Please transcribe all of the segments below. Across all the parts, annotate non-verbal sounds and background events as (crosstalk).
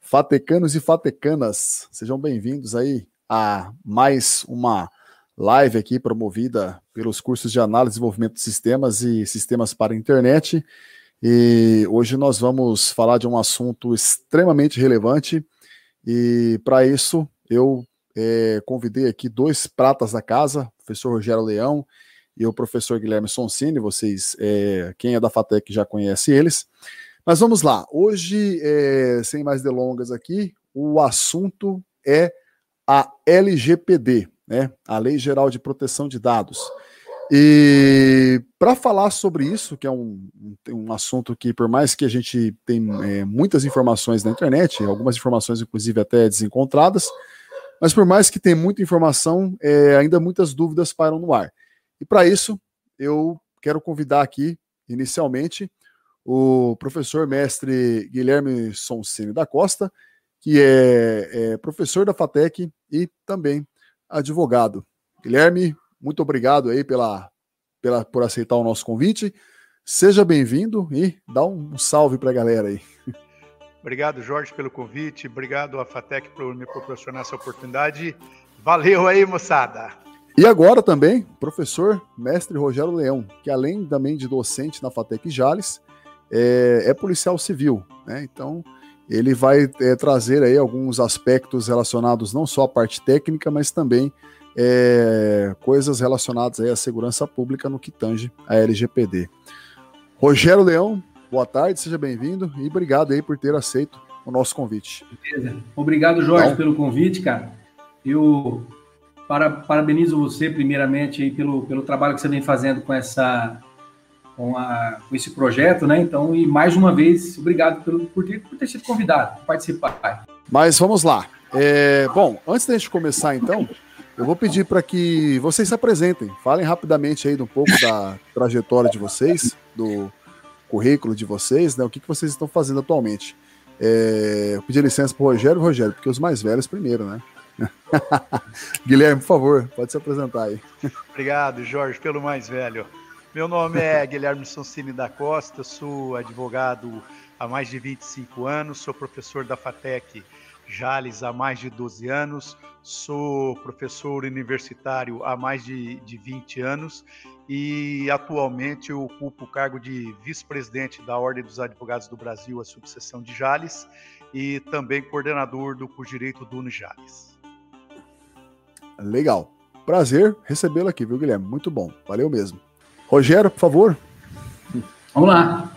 Fatecanos e fatecanas, sejam bem-vindos aí a mais uma live aqui promovida pelos cursos de análise e desenvolvimento de sistemas e sistemas para a internet. E hoje nós vamos falar de um assunto extremamente relevante e para isso eu é, convidei aqui dois pratas da casa, o professor Rogério Leão e o professor Guilherme Sonsini, vocês, é, quem é da FATEC já conhece eles. Mas vamos lá. Hoje, é, sem mais delongas aqui, o assunto é a LGPD, né? A Lei Geral de Proteção de Dados. E para falar sobre isso, que é um, um assunto que, por mais que a gente tem muitas informações na internet, algumas informações, inclusive, até desencontradas, mas por mais que tenha muita informação, é, ainda muitas dúvidas param no ar. E para isso, eu quero convidar aqui, inicialmente, o professor mestre Guilherme Sonsini da Costa, que é, é, professor da FATEC e também advogado. Guilherme, muito obrigado aí pela, pela, por aceitar o nosso convite. Seja bem-vindo e dá um, salve para a galera aí. (laughs) Obrigado, Jorge, pelo convite. Obrigado à FATEC por me proporcionar essa oportunidade. Valeu aí, moçada! E agora também, professor mestre Rogério Leão, que além também de docente na FATEC Jales, é, é policial civil, né? Então ele vai é, trazer aí alguns aspectos relacionados não só à parte técnica, mas também é, coisas relacionadas aí à segurança pública no que tange a LGPD. Rogério Leão, boa tarde, seja bem-vindo e obrigado aí por ter aceito o nosso convite. Beleza. Obrigado, Jorge, então, pelo convite, cara. Eu para, parabenizo você, primeiramente, aí, pelo, pelo trabalho que você vem fazendo com essa com, a, com esse projeto, né? Então, e mais uma vez, obrigado pelo, por, ter, por ter sido convidado, por participar. Mas vamos lá. É, bom, antes da gente começar, então, eu vou pedir para que vocês se apresentem, falem rapidamente aí um pouco da trajetória de vocês, do currículo de vocês, né? O que, que vocês estão fazendo atualmente. É, eu pedi licença para o Rogério, Rogério, porque os mais velhos primeiro, né? (laughs) Guilherme, por favor, pode se apresentar aí. Obrigado, Jorge, pelo mais velho. Meu nome é (laughs) Guilherme Sonsini da Costa, sou advogado há mais de 25 anos, sou professor da FATEC Jales há mais de 12 anos, sou professor universitário há mais de, de 20 anos e atualmente eu ocupo o cargo de vice-presidente da Ordem dos Advogados do Brasil, a subseção de Jales, e também coordenador do curso Direito do Jales. Legal. Prazer recebê-lo aqui, viu, Guilherme? Muito bom. Valeu mesmo. Rogério, por favor. Vamos lá.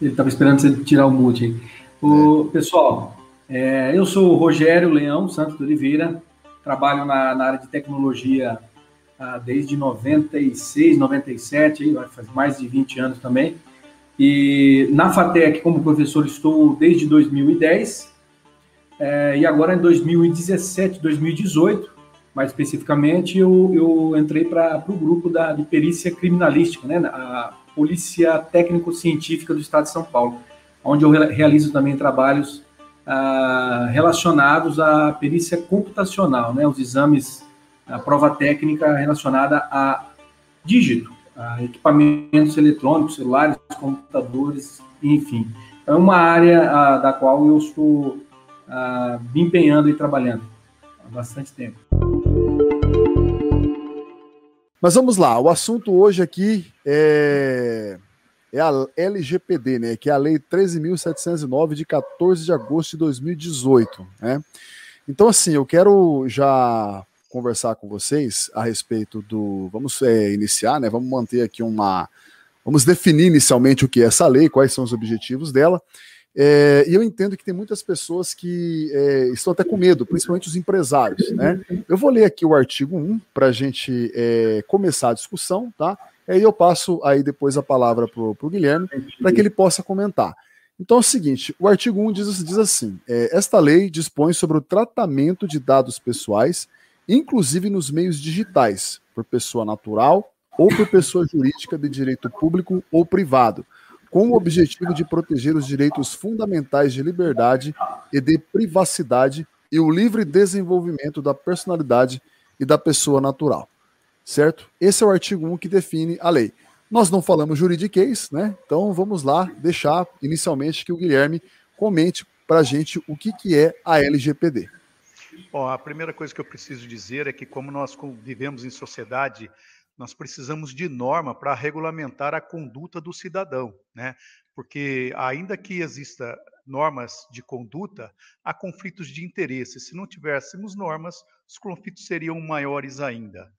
Ele estava esperando você tirar o mute aí. O, é. Pessoal, é, eu sou o Rogério Leão Santos de Oliveira, trabalho na, na área de tecnologia ah, desde 96, 97, aí, faz mais de 20 anos também. E na FATEC, como professor, estou desde 2010. É, e agora em 2017, 2018, mais especificamente, eu, eu entrei para o grupo da, de perícia criminalística, né, a Polícia Técnico-Científica do Estado de São Paulo, onde eu realizo também trabalhos ah, relacionados à perícia computacional, né, os exames, a prova técnica relacionada a dígito, a equipamentos eletrônicos, celulares, computadores, enfim. É uma área ah, da qual eu estou ah, me empenhando e trabalhando há bastante tempo. Mas vamos lá, o assunto hoje aqui é, é a LGPD, né, que é a Lei 13.709 de 14 de agosto de 2018, né? Então, assim, eu quero já conversar com vocês a respeito do. Vamos é, iniciar, né? Vamos manter aqui uma. Vamos definir inicialmente o que é essa lei, quais são os objetivos dela, é, e eu entendo que tem muitas pessoas que é, estão até com medo, principalmente os empresários. Né? Eu vou ler aqui o artigo 1 para a gente é, começar a discussão, tá? E aí eu passo aí depois a palavra para o Guilherme para que ele possa comentar. Então é o seguinte: o artigo 1 diz, diz assim: é, esta lei dispõe sobre o tratamento de dados pessoais, inclusive nos meios digitais, por pessoa natural ou por pessoa jurídica de direito público ou privado com o objetivo de proteger os direitos fundamentais de liberdade e de privacidade e o livre desenvolvimento da personalidade e da pessoa natural. Certo? Esse é o artigo 1 que define a lei. Nós não falamos juridiquês, né? Então vamos lá deixar inicialmente que o Guilherme comente para a gente o que, que é a LGPD. Bom, a primeira coisa que eu preciso dizer é que, como nós vivemos em sociedade, nós precisamos de norma para regulamentar a conduta do cidadão, né? Porque, ainda que exista normas de conduta, há conflitos de interesse. Se não tivéssemos normas, os conflitos seriam maiores ainda.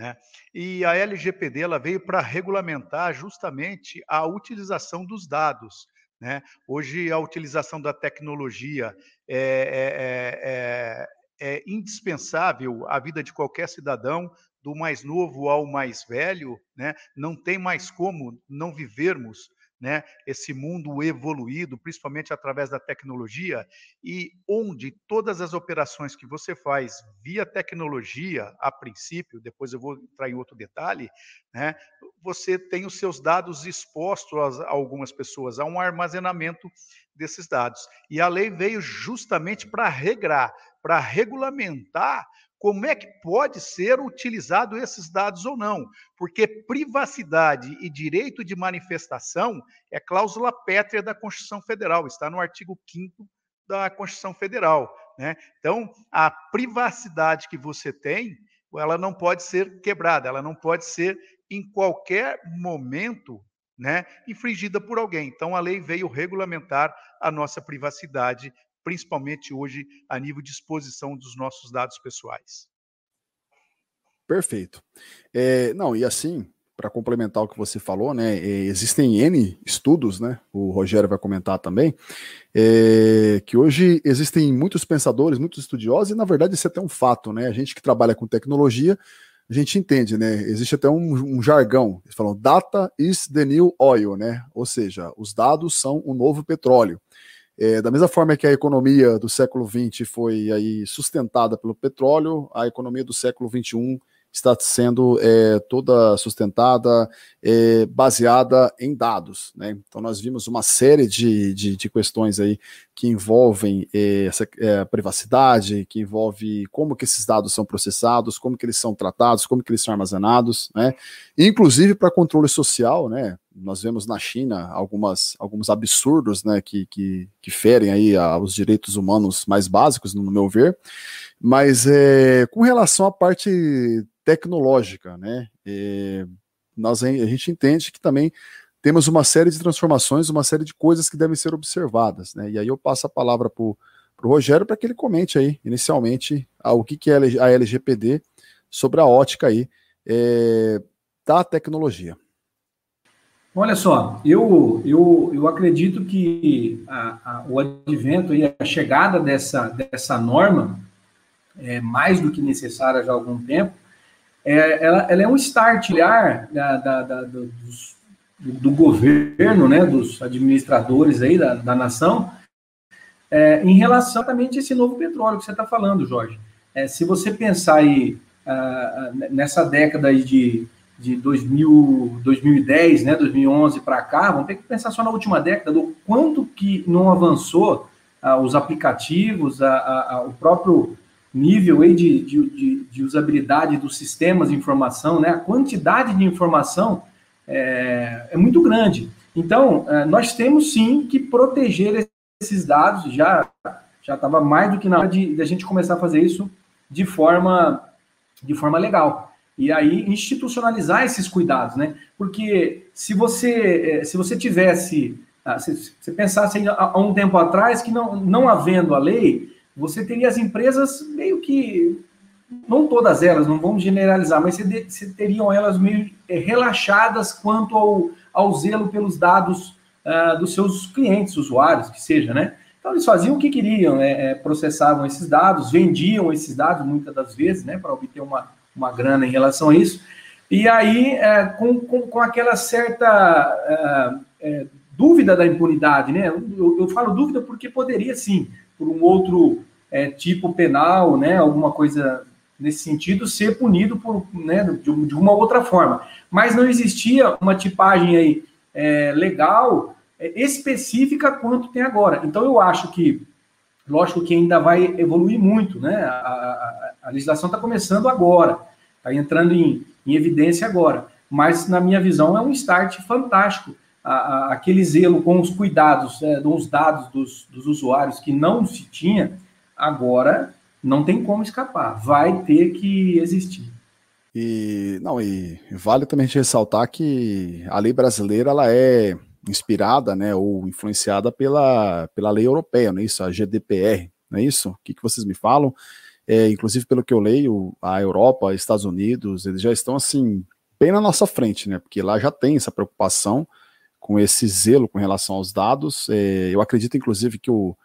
Né? E a LGPD ela veio para regulamentar justamente a utilização dos dados. Né? Hoje, a utilização da tecnologia é, é, é, é indispensável à vida de qualquer cidadão, do mais novo ao mais velho. Né? Não tem mais como não vivermos né, esse mundo evoluído, principalmente através da tecnologia, e onde todas as operações que você faz via tecnologia, a princípio, depois eu vou entrar em outro detalhe, né, você tem os seus dados expostos a algumas pessoas, a um armazenamento desses dados. E a lei veio justamente para regrar, para regulamentar como é que pode ser utilizado esses dados ou não, porque privacidade e direito de manifestação é cláusula pétrea da Constituição Federal, está no artigo 5 da Constituição Federal. Né? Então, a privacidade que você tem, ela não pode ser quebrada, ela não pode ser em qualquer momento né, infringida por alguém. Então, a lei veio regulamentar a nossa privacidade principalmente hoje a nível de exposição dos nossos dados pessoais. Perfeito. É, não, e assim, para complementar o que você falou, né, é, existem N estudos, né, o Rogério vai comentar também, é, que hoje existem muitos pensadores, muitos estudiosos, e na verdade isso é até um fato, né, a gente que trabalha com tecnologia, a gente entende, né, existe até um, um jargão, eles falam, data is the new oil, né, ou seja, os dados são o novo petróleo. É, da mesma forma que a economia do século XX foi aí sustentada pelo petróleo, a economia do século XXI está sendo é, toda sustentada, é, baseada em dados. Né? Então, nós vimos uma série de, de, de questões aí que envolvem é, essa é, privacidade, que envolve como que esses dados são processados, como que eles são tratados, como que eles são armazenados, né? inclusive para controle social, né? nós vemos na China algumas, alguns absurdos né, que, que, que ferem aí os direitos humanos mais básicos, no meu ver, mas é, com relação à parte tecnológica, né? Nós, a gente entende que também temos uma série de transformações, uma série de coisas que devem ser observadas, né? E aí eu passo a palavra para o Rogério para que ele comente aí, inicialmente, o que, que é a LGPD sobre a ótica aí é, da tecnologia. Olha só, eu, eu, eu acredito que a, a, o advento e a chegada dessa, dessa norma é mais do que necessária já há algum tempo, é, ela, ela, é um start da, da, da, do, dos, do, governo, né, dos administradores aí da, da nação, é, em relação exatamente a esse novo petróleo que você está falando, Jorge. É, se você pensar aí uh, nessa década de, de 2000, 2010, né, 2011 para cá, vamos ter que pensar só na última década, do quanto que não avançou uh, os aplicativos, a, o próprio nível aí de, de, de, usabilidade dos sistemas de informação, né? A quantidade de informação é, é muito grande. Então, é, nós temos sim que proteger esses dados. Já já estava mais do que na hora de, de, a gente começar a fazer isso de forma de forma legal. E aí institucionalizar esses cuidados, né? Porque se você é, se você tivesse ah, se você pensasse há um tempo atrás que não, não havendo a lei, você teria as empresas meio que, não todas elas, não vamos generalizar, mas você, teriam elas meio é, relaxadas quanto ao, ao zelo pelos dados uh, dos seus clientes, usuários, que seja, né? Então eles faziam o que queriam, é, é, processavam esses dados, vendiam esses dados muitas das vezes, né, para obter uma, uma grana em relação a isso. E aí, é, com, com, com, aquela certa é, dúvida da impunidade, né? Eu, eu, falo dúvida porque poderia sim por um outro é, tipo penal, né, alguma coisa nesse sentido, ser punido por, né, de, uma outra forma. Mas não existia uma tipagem aí é, legal é, específica quanto tem agora. Então eu acho que, lógico que ainda vai evoluir muito, né, a, a, A legislação está começando agora, está entrando em, em, evidência agora. Mas, na minha visão, é um start fantástico. A, aquele zelo com os cuidados, é, dos dados dos, dos usuários que não se tinha, agora não tem como escapar, vai ter que existir. E não, e vale também a gente ressaltar que a lei brasileira ela é inspirada, né, ou influenciada pela, pela lei europeia, não é isso? A GDPR, não é isso? O que, que vocês me falam? É, inclusive, pelo que eu leio, a Europa, Estados Unidos, eles já estão assim, bem na nossa frente, né? Porque lá já tem essa preocupação com esse zelo com relação aos dados. É, eu acredito, inclusive, que o,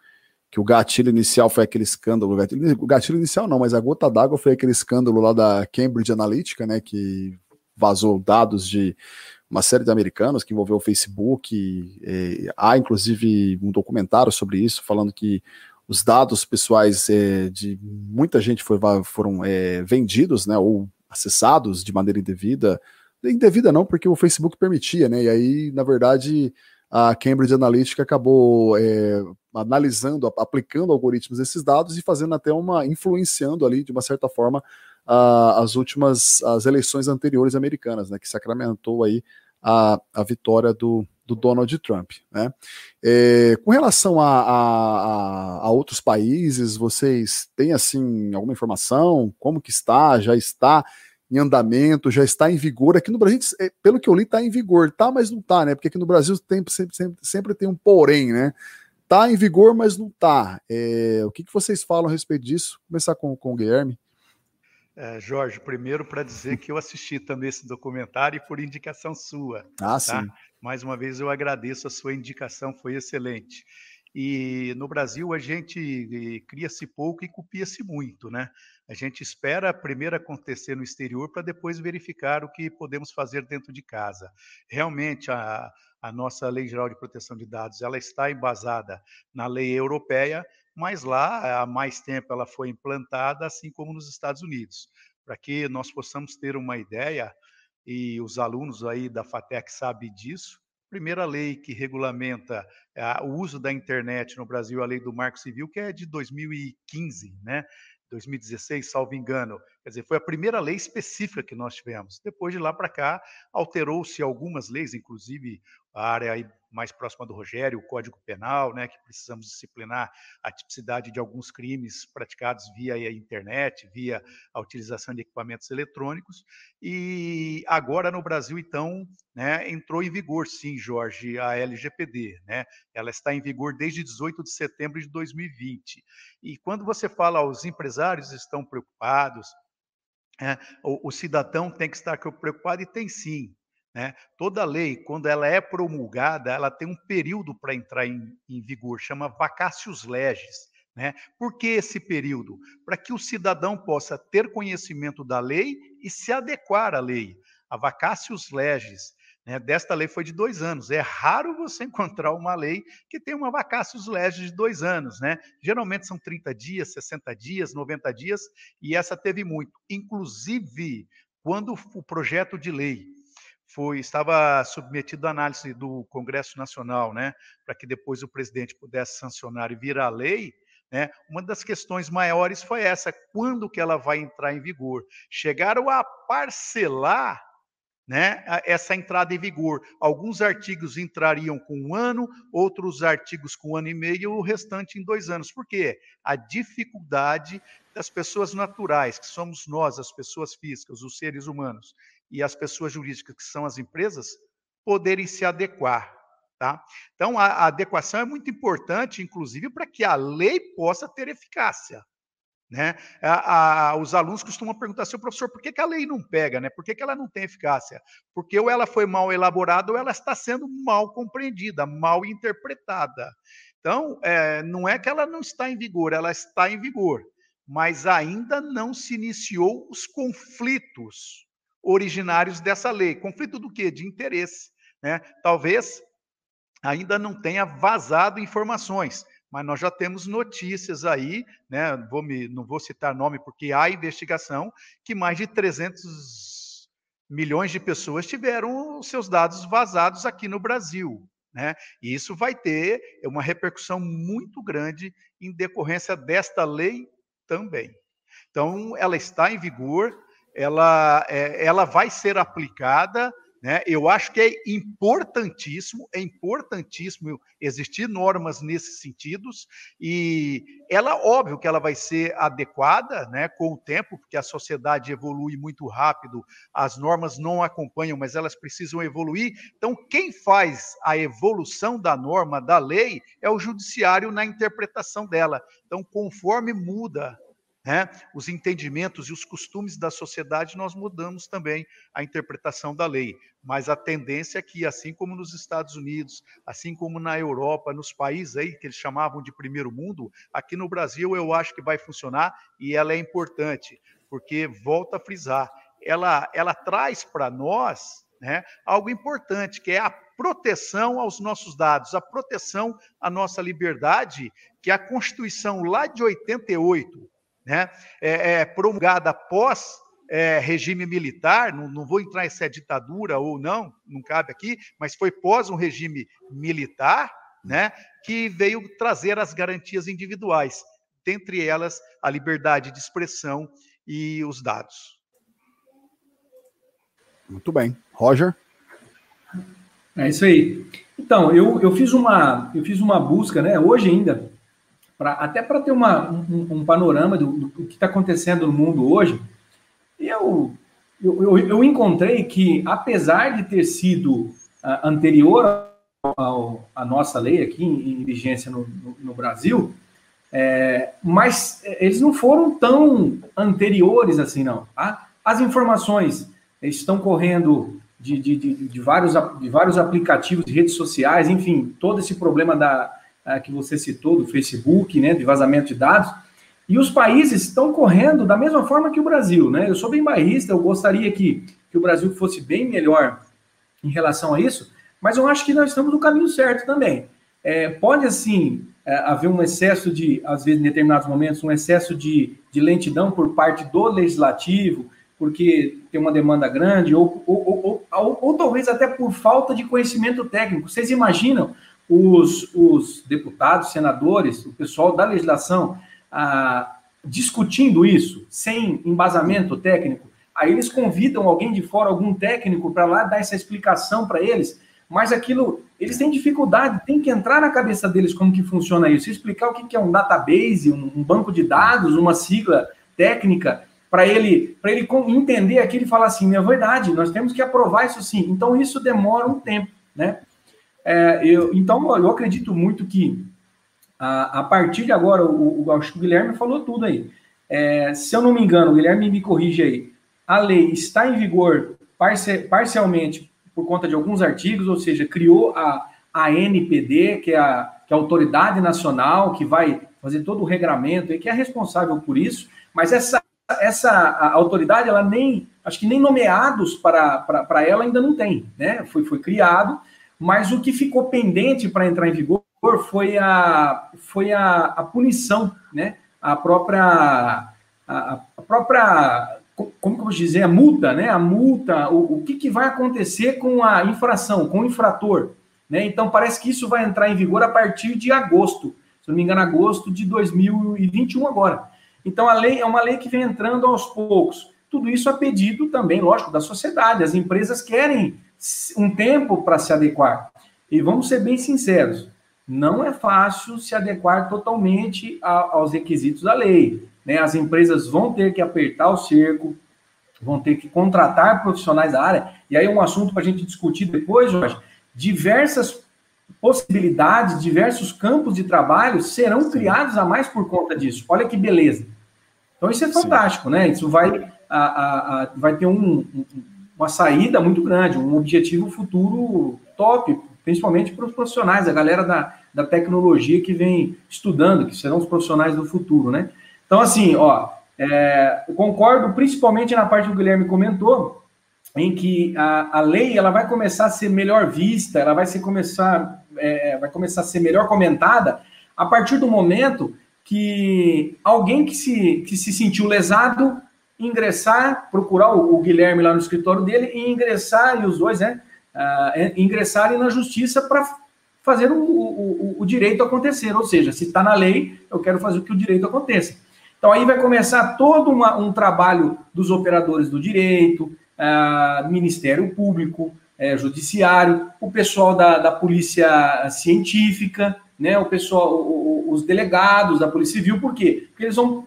que o gatilho inicial foi aquele escândalo, o gatilho, gatilho inicial não, mas a gota d'água foi aquele escândalo lá da Cambridge Analytica, né, que vazou dados de uma série de americanos que envolveu o Facebook. E, há inclusive um documentário sobre isso, falando que os dados pessoais é, de muita gente foi, foram é, vendidos, né, ou acessados de maneira indevida. Indevida não, porque o Facebook permitia, né? E aí, na verdade, a Cambridge Analytica acabou é, analisando, aplicando algoritmos desses dados e fazendo até uma influenciando ali de uma certa forma a, as últimas as eleições anteriores americanas, né, que sacramentou aí a, a vitória do, do Donald Trump. Né? É, com relação a, a, a, outros países, vocês têm assim alguma informação? Como que está? Já está em andamento, já está em vigor. Aqui no Brasil, é, pelo que eu li, está em vigor, tá, mas não tá, né? Porque aqui no Brasil sempre, sempre, sempre tem um porém, né? Tá em vigor, mas não tá. É, o que, que vocês falam a respeito disso? Vou começar com, com o Guilherme. É, Jorge, primeiro para dizer que eu assisti também esse documentário e por indicação sua. Ah, tá? sim. Mais uma vez eu agradeço a sua indicação, foi excelente. E no Brasil a gente eh, cria-se pouco e copia-se muito, né? A gente espera primeiro acontecer no exterior para depois verificar o que podemos fazer dentro de casa. Realmente a, a nossa Lei Geral de Proteção de Dados ela está embasada na lei europeia, mas lá há mais tempo ela foi implantada, assim como nos Estados Unidos. Para que nós possamos ter uma ideia, e os alunos aí da FATEC sabem disso, primeira lei que regulamenta uh, o uso da internet no Brasil, a lei do Marco Civil, que é de 2015, né? 2016, salvo engano. Quer dizer, foi a primeira lei específica que nós tivemos. Depois de lá para cá, alterou-se algumas leis, inclusive a área mais próxima do Rogério, o Código Penal, né, que precisamos disciplinar a tipicidade de alguns crimes praticados via a internet, via a utilização de equipamentos eletrônicos. E agora no Brasil, então, né, entrou em vigor, sim, Jorge, a LGPD. Né? Ela está em vigor desde 18 de setembro de 2020. E quando você fala, os empresários estão preocupados, é, o, o cidadão tem que estar preocupado e tem sim. Né? Toda lei, quando ela é promulgada, ela tem um período para entrar em, em, vigor, chama vacácios legis. Né? Por que esse período? Para que o cidadão possa ter conhecimento da lei e se adequar à lei. A vacácios legis né, desta lei foi de dois anos. É raro você (laughs) encontrar uma lei que tem uma vacácios legis de dois anos. Né? Geralmente são 30 dias, 60 dias, 90 dias, e essa teve muito. Inclusive, quando o projeto de lei foi estava submetido à análise do Congresso Nacional, né, para que depois o presidente pudesse sancionar e virar lei, né, uma das questões maiores foi essa, quando que ela vai entrar em vigor? Chegaram a parcelar né, essa entrada em vigor. Alguns artigos entrariam com um ano, outros artigos com um ano e meio, o restante em dois anos. Por quê? A dificuldade das pessoas naturais, que somos nós, as pessoas físicas, os seres humanos, e as pessoas jurídicas, que são as empresas, poderem se adequar. Tá? Então, a, adequação é muito importante, inclusive, para que a lei possa ter eficácia. Né? A, a, os alunos costumam perguntar assim, professor, por que, que, a lei não pega? Né? Por que, que ela não tem eficácia? Porque ou ela foi mal elaborada ou ela está sendo mal compreendida, mal interpretada. Então, é, não é que ela não está em vigor, ela está em vigor, mas ainda não se iniciou os conflitos originários dessa lei. Conflito do quê? De interesse. Né? Talvez ainda não tenha vazado informações, mas nós já temos notícias aí, né? Vou me, não vou citar nome porque há investigação, que mais de 300 milhões de pessoas tiveram seus dados vazados aqui no Brasil. Né? E isso vai ter uma repercussão muito grande em decorrência desta lei também. Então, ela está em vigor, ela, é, ela vai ser aplicada né? Eu acho que é importantíssimo, é importantíssimo existir normas nesses sentidos, e ela, óbvio que ela vai ser adequada né, com o tempo, porque a sociedade evolui muito rápido, as normas não acompanham, mas elas precisam evoluir. Então, quem faz a evolução da norma, da lei, é o judiciário na interpretação dela. Então, conforme muda né, os entendimentos e os costumes da sociedade, nós mudamos também a interpretação da lei. Mas a tendência é que, assim como nos Estados Unidos, assim como na Europa, nos países aí que eles chamavam de primeiro mundo, aqui no Brasil eu acho que vai funcionar e ela é importante, porque, volta a frisar, ela, ela traz para nós né, algo importante, que é a proteção aos nossos dados, a proteção à nossa liberdade, que a Constituição lá de 88 né, é, é, promulgada após é, regime militar, não, não, vou entrar se é ditadura ou não, não cabe aqui, mas foi pós um regime militar, né, que veio trazer as garantias individuais, dentre elas a liberdade de expressão e os dados. Muito bem. Roger? É isso aí. Então, eu, eu, fiz uma, eu fiz uma busca, né, hoje ainda, pra, até para ter uma, um, um panorama do, do que está acontecendo no mundo hoje, eu, eu, eu, encontrei que, apesar de ter sido uh, anterior à nossa lei aqui em, em vigência no, no, no Brasil, é, mas eles não foram tão anteriores assim, não. Tá? As informações estão correndo de, de, de, de, vários, de vários aplicativos de redes sociais, enfim, todo esse problema da, uh, que você citou, do Facebook, né, de vazamento de dados, e os países estão correndo da mesma forma que o Brasil, né? Eu sou bem bairrista, eu gostaria que, que o Brasil fosse bem melhor em relação a isso, mas eu acho que nós estamos no caminho certo também. É, pode, assim, é, haver um excesso de, às vezes, em determinados momentos, um excesso de, de lentidão por parte do legislativo, porque tem uma demanda grande, ou, ou, ou, ou talvez até por falta de conhecimento técnico. Vocês imaginam os, os deputados, senadores, o pessoal da legislação ah, discutindo isso sem embasamento técnico? Aí eles convidam alguém de fora, algum técnico, para lá dar essa explicação para eles, mas aquilo, eles têm dificuldade, tem que entrar na cabeça deles como que funciona isso, explicar o que é um database, um banco de dados, uma sigla técnica, para ele, para ele entender aquilo e falar assim, é verdade, nós temos que aprovar isso sim. Então isso demora um tempo, né? É, eu, então, eu acredito muito que a, a partir de agora, o, o, acho que o Guilherme falou tudo aí. É, se eu não me engano, o Guilherme me corrige aí, a lei está em vigor parci parcialmente por conta de alguns artigos, ou seja, criou a, a NPD, que é a, que é a autoridade nacional que vai fazer todo o regramento e que é responsável por isso, mas essa, essa autoridade, ela nem, acho que nem nomeados para, para, para ela ainda não tem, né? Foi, foi criado, mas o que ficou pendente para entrar em vigor foi a, foi a, a punição, né? A própria, a, a própria, como que eu vou dizer, a multa, né? A multa, o, o que, que vai acontecer com a infração, com o infrator, né? Então parece que isso vai entrar em vigor a partir de agosto, se não me engano, agosto de 2021 agora. Então a lei é uma lei que vem entrando aos poucos. Tudo isso a pedido também, lógico, da sociedade. As empresas querem um tempo para se adequar. E vamos ser bem sinceros, não é fácil se adequar totalmente a, aos requisitos da lei. Né? As empresas vão ter que apertar o cerco, vão ter que contratar profissionais da área, e aí é um assunto para a gente discutir depois, Jorge. Diversas possibilidades, diversos campos de trabalho serão criados a mais por conta disso. Olha que beleza. Então isso é fantástico, Sim. né? Isso vai, a, a, a, vai ter um, um uma saída muito grande, um objetivo futuro top, principalmente para os profissionais, a galera da, da tecnologia que vem estudando, que serão os profissionais do futuro, né? Então, assim, ó, é, eu concordo principalmente na parte que o Guilherme comentou, em que a, a lei ela vai começar a ser melhor vista, ela vai, ser começar, é, vai começar a ser melhor comentada a partir do momento que alguém que se, que se sentiu lesado ingressar, procurar o, Guilherme lá no escritório dele e ingressar, e os dois, né, uh, ingressarem na justiça para fazer o, o, o, direito acontecer. Ou seja, se está na lei, eu quero fazer que o direito aconteça. Então aí vai começar todo uma, um trabalho dos operadores do direito, uh, Ministério Público, uh, Judiciário, o pessoal da, da Polícia Científica, né, o pessoal, o, os delegados da Polícia Civil, por quê? Porque eles vão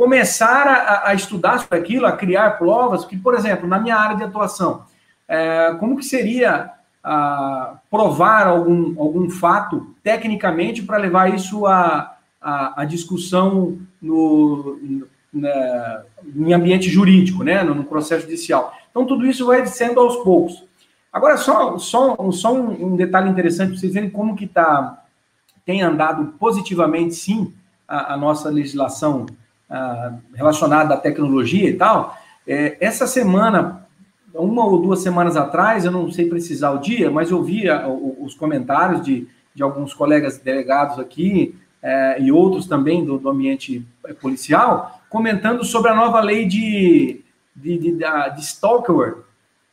começar a, a, estudar sobre aquilo, a criar provas, que, por exemplo, na minha área de atuação, é, como que seria a, provar algum, algum fato tecnicamente para levar isso a, a, a discussão no, na, em ambiente jurídico, né, no, no, processo judicial. Então, tudo isso vai sendo aos poucos. Agora, só, só, só um, um detalhe interessante para vocês verem como que tá, tem andado positivamente, sim, a, a nossa legislação a, relacionada à tecnologia e tal. É, essa semana, uma ou duas semanas atrás, eu não sei precisar o dia, mas eu vi os comentários de, de alguns colegas delegados aqui, é, e outros também do, do, ambiente é, policial, comentando sobre a nova lei de, de, de, de stalker.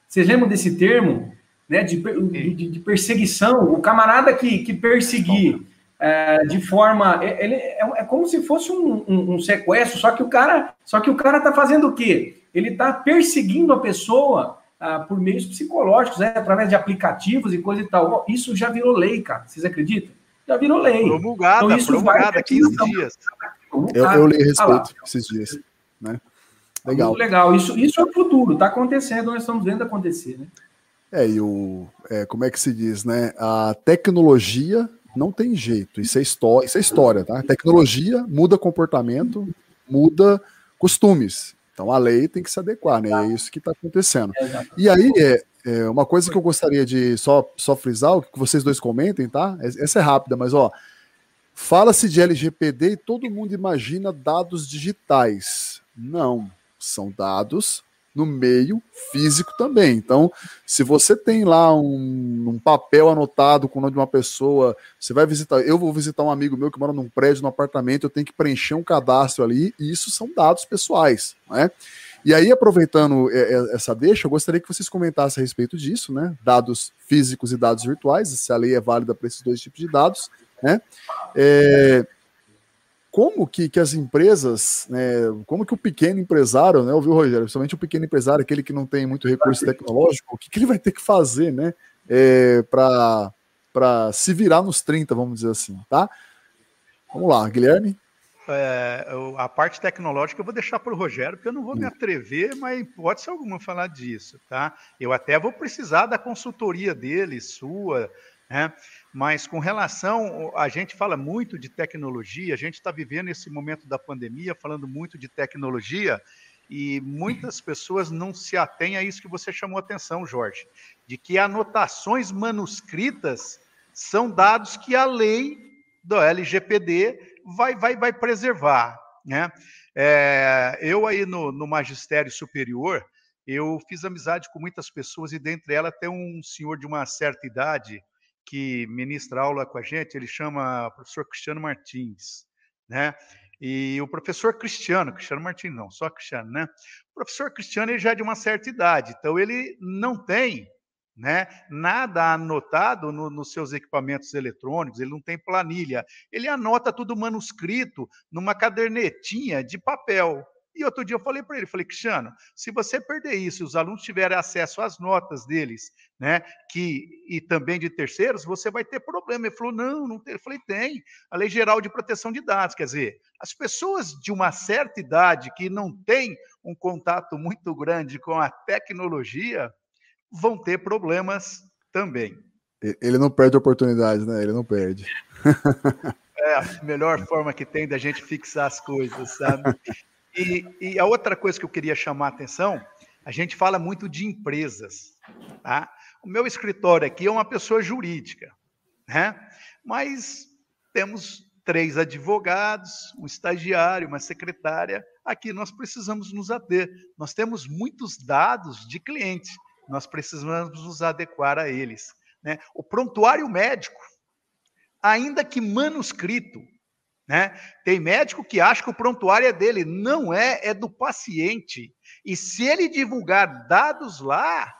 Vocês lembram desse termo? Né, de, de, de perseguição, o camarada que, que perseguir é, de forma. É, ele, é, é, como se fosse um, um, um, sequestro, só que o cara. Só que o cara está fazendo o quê? Ele está perseguindo a pessoa ah, por meios psicológicos, né, através de aplicativos e coisa e tal. Isso já virou lei, cara. Vocês acreditam? já virou lei. Promulgada, então, isso promulgada, 15 dias. Eu, eu li a respeito ah esses dias. Né? Legal. Muito legal. Isso, isso é o futuro, está acontecendo, nós estamos vendo acontecer, né? É, e o. É, como é que se diz, né? A tecnologia não tem jeito. Isso é, história, isso é história, tá? Tecnologia muda comportamento, muda costumes. Então a lei tem que se adequar, né? É isso que está acontecendo. E aí, é, é, uma coisa que eu gostaria de só, só frisar, que vocês dois comentem, tá? Essa é rápida, mas ó, fala-se de LGPD e todo mundo imagina dados digitais. Não, são dados no meio físico também. Então, se você tem lá um, um, papel anotado com o nome de uma pessoa, você vai visitar. Eu vou visitar um amigo meu que mora num prédio, num apartamento, eu tenho que preencher um cadastro ali, e isso são dados pessoais, né? E aí, aproveitando é, é, essa deixa, eu gostaria que vocês comentassem a respeito disso, né? Dados físicos e dados virtuais, se a lei é válida para esses dois tipos de dados, né? É, como que, que as empresas, né, como que o pequeno empresário, né, ouviu, Rogério, principalmente o pequeno empresário, aquele que não tem muito recurso tecnológico, o que, que ele vai ter que fazer, né, é, para se virar nos 30, vamos dizer assim, tá? Vamos lá, Guilherme? é, a parte tecnológica eu vou deixar para o Rogério, porque eu não vou me hum. atrever, mas pode ser alguma falar disso, tá? Eu até vou precisar da consultoria dele, sua, né? Mas com relação, a gente fala muito de tecnologia, a gente está vivendo esse momento da pandemia, falando muito de tecnologia, e muitas pessoas não se atêm a isso que você chamou a atenção, Jorge, de que anotações manuscritas são dados que a lei do LGPD vai, vai, vai preservar. Né? É, eu aí no, no magistério superior, eu fiz amizade com muitas pessoas e dentre elas tem um senhor de uma certa idade que ministra aula com a gente, ele chama professor Cristiano Martins, né? E o professor Cristiano, Cristiano Martins não, só Cristiano, né? O professor Cristiano ele já é de uma certa idade, então ele não tem né? Nada anotado no, nos seus equipamentos eletrônicos, ele não tem planilha. Ele anota tudo manuscrito numa cadernetinha de papel. E outro dia eu falei para ele, falei, Cristiano, se você perder isso, os alunos tiverem acesso às notas deles, né, que e também de terceiros, você vai ter problema. Ele falou, não, não tem. Eu falei, tem. A Lei Geral de Proteção de Dados, quer dizer, as pessoas de uma certa idade que não têm um contato muito grande com a tecnologia, vão ter problemas também. Ele não perde oportunidades, né? Ele não perde. É a melhor forma que tem da gente fixar as coisas, sabe? (laughs) E, e a outra coisa que eu queria chamar a atenção, a gente fala muito de empresas, tá? O meu escritório aqui é uma pessoa jurídica, né? Mas temos três advogados, um estagiário, uma secretária. Aqui nós precisamos nos ater. Nós temos muitos dados de clientes nós precisamos nos adequar a eles. Né? O prontuário médico, ainda que manuscrito, né? Tem médico que acha que o prontuário é dele, não é, é do paciente. E se ele divulgar dados lá,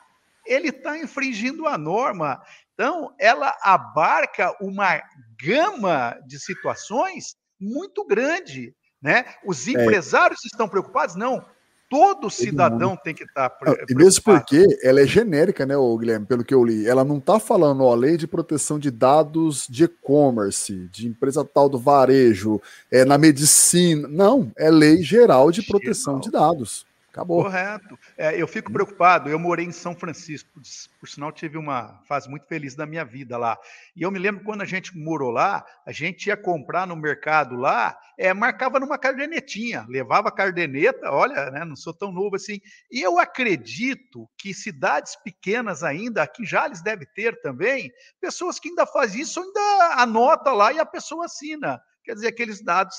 ele está infringindo a norma. Então, ela abarca uma gama de situações muito grande. Né? Os é. empresários é. estão preocupados? Não. Todo cidadão tem que estar tá E mesmo porque ela é genérica, né, Guilherme, pelo que eu li. Ela não está falando, ó, lei de proteção de dados de e-commerce, de empresa tal do varejo, é na medicina. Não, é lei geral de proteção geral. de dados. Acabou. Correto. É, eu fico preocupado. Eu morei em São Francisco, por sinal, tive uma fase muito feliz da minha vida lá. E eu me lembro quando a gente morou lá, a gente ia comprar no mercado lá, é, marcava numa cardenetinha, levava a cardeneta, olha, né, não sou tão novo assim. E eu acredito que cidades pequenas ainda, aqui já eles deve ter também, pessoas que ainda fazem isso, ainda anota lá e a pessoa assina. Quer dizer, aqueles dados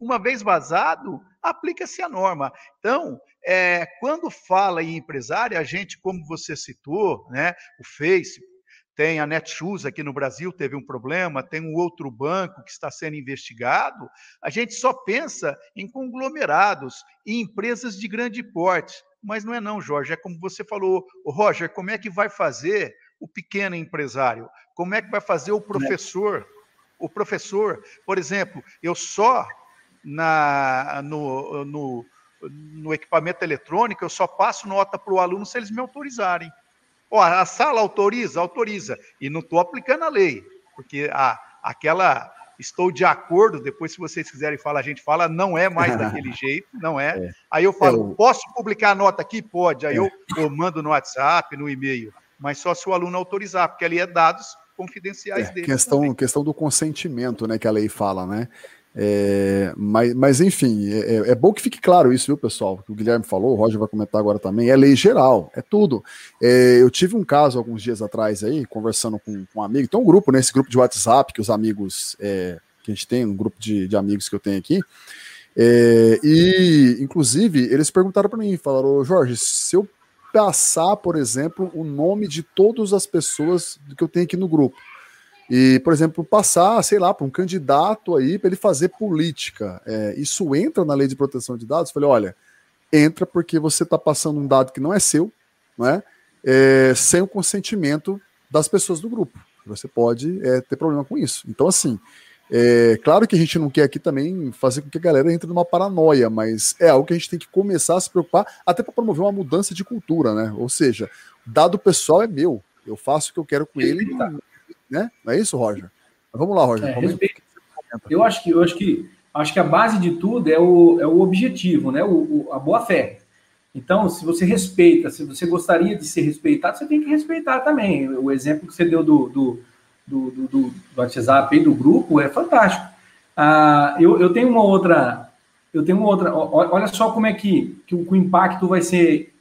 uma vez vazado, aplica-se a norma. Então, é, quando fala em empresário, a gente, como você citou, né, o Face, tem a Netshoes aqui no Brasil, teve um problema, tem um outro banco que está sendo investigado, a gente só pensa em conglomerados e empresas de grande porte. Mas não é não, Jorge, é como você falou, o Roger, como é que vai fazer o pequeno empresário? Como é que vai fazer o professor? O professor, por exemplo, eu só na, no, no, no equipamento eletrônico, eu só passo nota para o aluno se eles me autorizarem. Ó, a sala autoriza? Autoriza. E não estou aplicando a lei, porque a, aquela estou de acordo, depois se vocês quiserem falar, a gente fala, não é mais (laughs) daquele jeito, não é. é. Aí eu falo, eu... posso publicar a nota aqui? Pode. Aí é. eu, eu mando no WhatsApp, no e-mail, mas só se o aluno autorizar, porque ali é dados confidenciais é, dele. Questão, questão do consentimento, né, que a lei fala, né? É, mas, mas, enfim, é, é, é, bom que fique claro isso, viu, pessoal? O Guilherme falou, o Roger vai comentar agora também. É lei geral, é tudo. É, eu tive um caso alguns dias atrás aí, conversando com, com um amigo. Tem um grupo, nesse né, grupo de WhatsApp, que os amigos é, que a gente tem, um grupo de, de amigos que eu tenho aqui. É, e, inclusive, eles perguntaram para mim: falaram, Jorge, se eu passar, por exemplo, o nome de todas as pessoas que eu tenho aqui no grupo e, por exemplo, passar, sei lá, para um candidato aí para ele fazer política. É, isso entra na lei de proteção de dados? Eu falei, olha, entra porque você está passando um dado que não é seu, não é? é sem o consentimento das pessoas do grupo. Você pode é, ter problema com isso. Então, assim, é, claro que a gente não quer aqui também fazer com que a galera entre numa paranoia, mas é algo que a gente tem que começar a se preocupar, até para promover uma mudança de cultura, né? Ou seja, dado pessoal é meu, eu faço o que eu quero com ele, né? Não é isso, Roger? Mas vamos lá, Roger. É, eu acho que eu acho que acho que a base de tudo é o, é o objetivo, né? O, o, a boa fé. Então, se você respeita, se você gostaria de ser respeitado, você tem que respeitar também. O exemplo que você deu do, do, do, do, do WhatsApp e do grupo é fantástico. Ah, eu, eu tenho uma outra. Eu tenho uma outra. Olha só como é que, que o impacto vai ser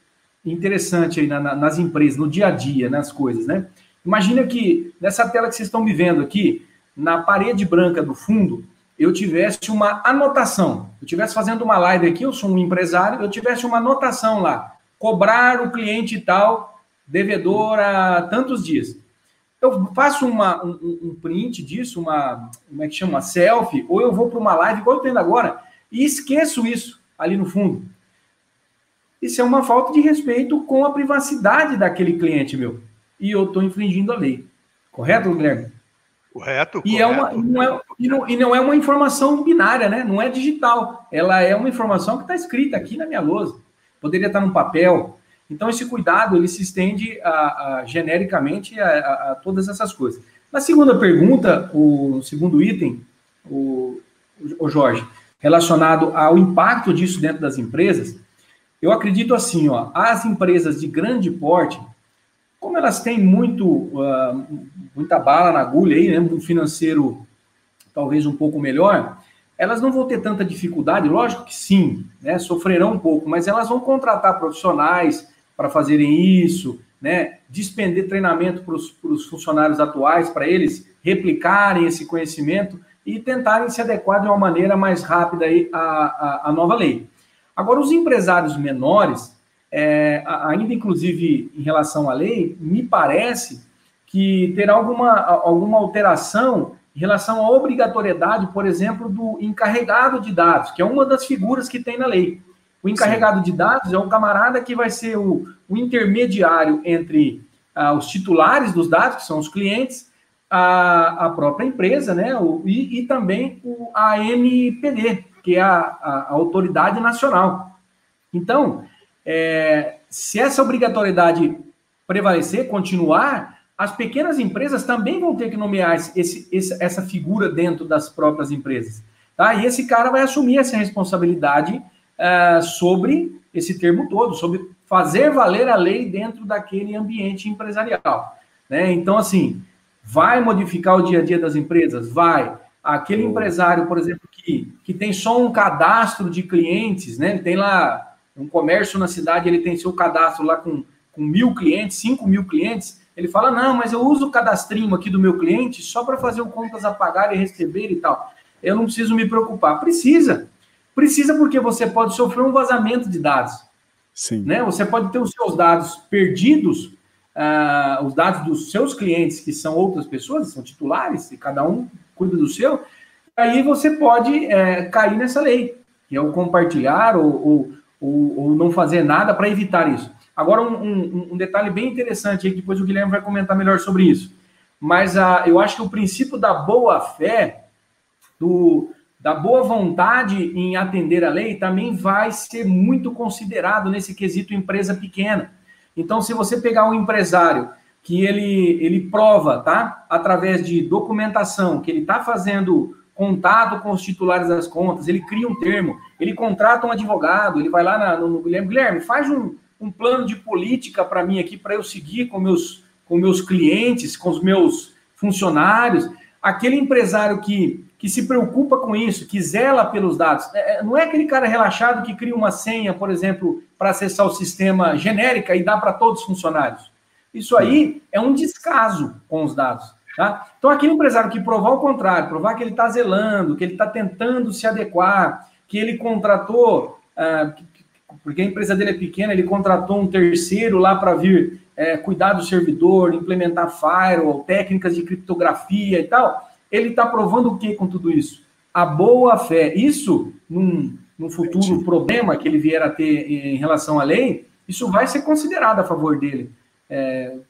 interessante aí na, na, nas empresas, no dia a dia, nas coisas, né? Imagina que nessa tela que vocês estão me vendo aqui, na parede branca do fundo, eu tivesse uma anotação. Eu tivesse fazendo uma live aqui, eu sou um empresário, eu tivesse uma anotação lá, cobrar o cliente tal, devedor há tantos dias. Eu faço uma, um, um print disso, uma, como é que chama, uma selfie, ou eu vou para uma live, igual eu estou indo agora, e esqueço isso ali no fundo. Isso é uma falta de respeito com a privacidade daquele cliente meu e eu estou infringindo a lei. Correto, Guilherme? Correto. E, correto. É uma, não é, e, não, e não é uma informação binária, né? Não é digital. Ela é uma informação que está escrita aqui na minha lousa. Poderia estar no papel. Então, esse cuidado ele se estende a, a genericamente a, a, a, todas essas coisas. Na segunda pergunta, o segundo item, o, o Jorge, relacionado ao impacto disso dentro das empresas, eu acredito assim, ó, as empresas de grande porte, como elas têm muito, uh, muita bala na agulha aí, né, um financeiro talvez um pouco melhor, elas não vão ter tanta dificuldade, lógico que sim, né, sofrerão um pouco, mas elas vão contratar profissionais para fazerem isso, né, despender treinamento para os funcionários atuais, para eles replicarem esse conhecimento e tentarem se adequar de uma maneira mais rápida aí à, à, à nova lei. Agora, os empresários menores, é, ainda inclusive em relação à lei, me parece que terá alguma, alguma alteração em relação à obrigatoriedade, por exemplo, do encarregado de dados, que é uma das figuras que tem na lei. O encarregado Sim. de dados é um camarada que vai ser o, o intermediário entre ah, os titulares dos dados, que são os clientes, a, a própria empresa, né? O, e, e também o ANPD, que é a, a, a autoridade nacional. Então, é, se essa obrigatoriedade prevalecer, continuar, as pequenas empresas também vão ter que nomear esse, esse, essa figura dentro das próprias empresas. Tá? E esse cara vai assumir essa responsabilidade uh, sobre esse termo todo, sobre fazer valer a lei dentro daquele ambiente empresarial. Né? Então, assim, vai modificar o dia a dia das empresas? Vai. Aquele empresário, por exemplo, que, que tem só um cadastro de clientes, né? ele tem lá um comércio na cidade, ele tem seu cadastro lá com, com mil clientes, cinco mil clientes, ele fala, não, mas eu uso o cadastrinho aqui do meu cliente só para fazer o contas a pagar e receber e tal eu não preciso me preocupar. Precisa. Precisa porque você pode sofrer um vazamento de dados. Sim. Né? Você pode ter os seus dados perdidos, uh, os dados dos seus clientes, que são outras pessoas, são titulares, e cada um cuida do seu. Aí você pode é, cair nessa lei, que é o compartilhar ou, ou, ou, ou não fazer nada para evitar isso. Agora, um, um, um, detalhe bem interessante aí, depois o Guilherme vai comentar melhor sobre isso. Mas uh, eu acho que o princípio da boa-fé do, da boa vontade em atender a lei também vai ser muito considerado nesse quesito empresa pequena. Então, se você pegar um empresário que ele, ele prova, tá? Através de documentação, que ele está fazendo contato com os titulares das contas, ele cria um termo, ele contrata um advogado, ele vai lá na, no, Guilherme, Guilherme, faz um, um plano de política para mim aqui, para eu seguir com meus, com meus clientes, com os meus funcionários. Aquele empresário que que se preocupa com isso, que zela pelos dados. É, é, não é aquele cara relaxado que cria uma senha, por exemplo, para acessar o sistema genérica e dá para todos os funcionários. Isso aí é um descaso com os dados. Tá? Então, aquele empresário que provar o contrário, provar que ele está zelando, que ele está tentando se adequar, que ele contratou, ah, porque a empresa dele é pequena, ele contratou um terceiro lá para vir é, cuidar do servidor, implementar firewall, técnicas de criptografia e tal ele está provando o que com tudo isso? A boa fé. Isso, num, num futuro problema que ele vier a ter em relação à lei, isso vai ser considerado a favor dele.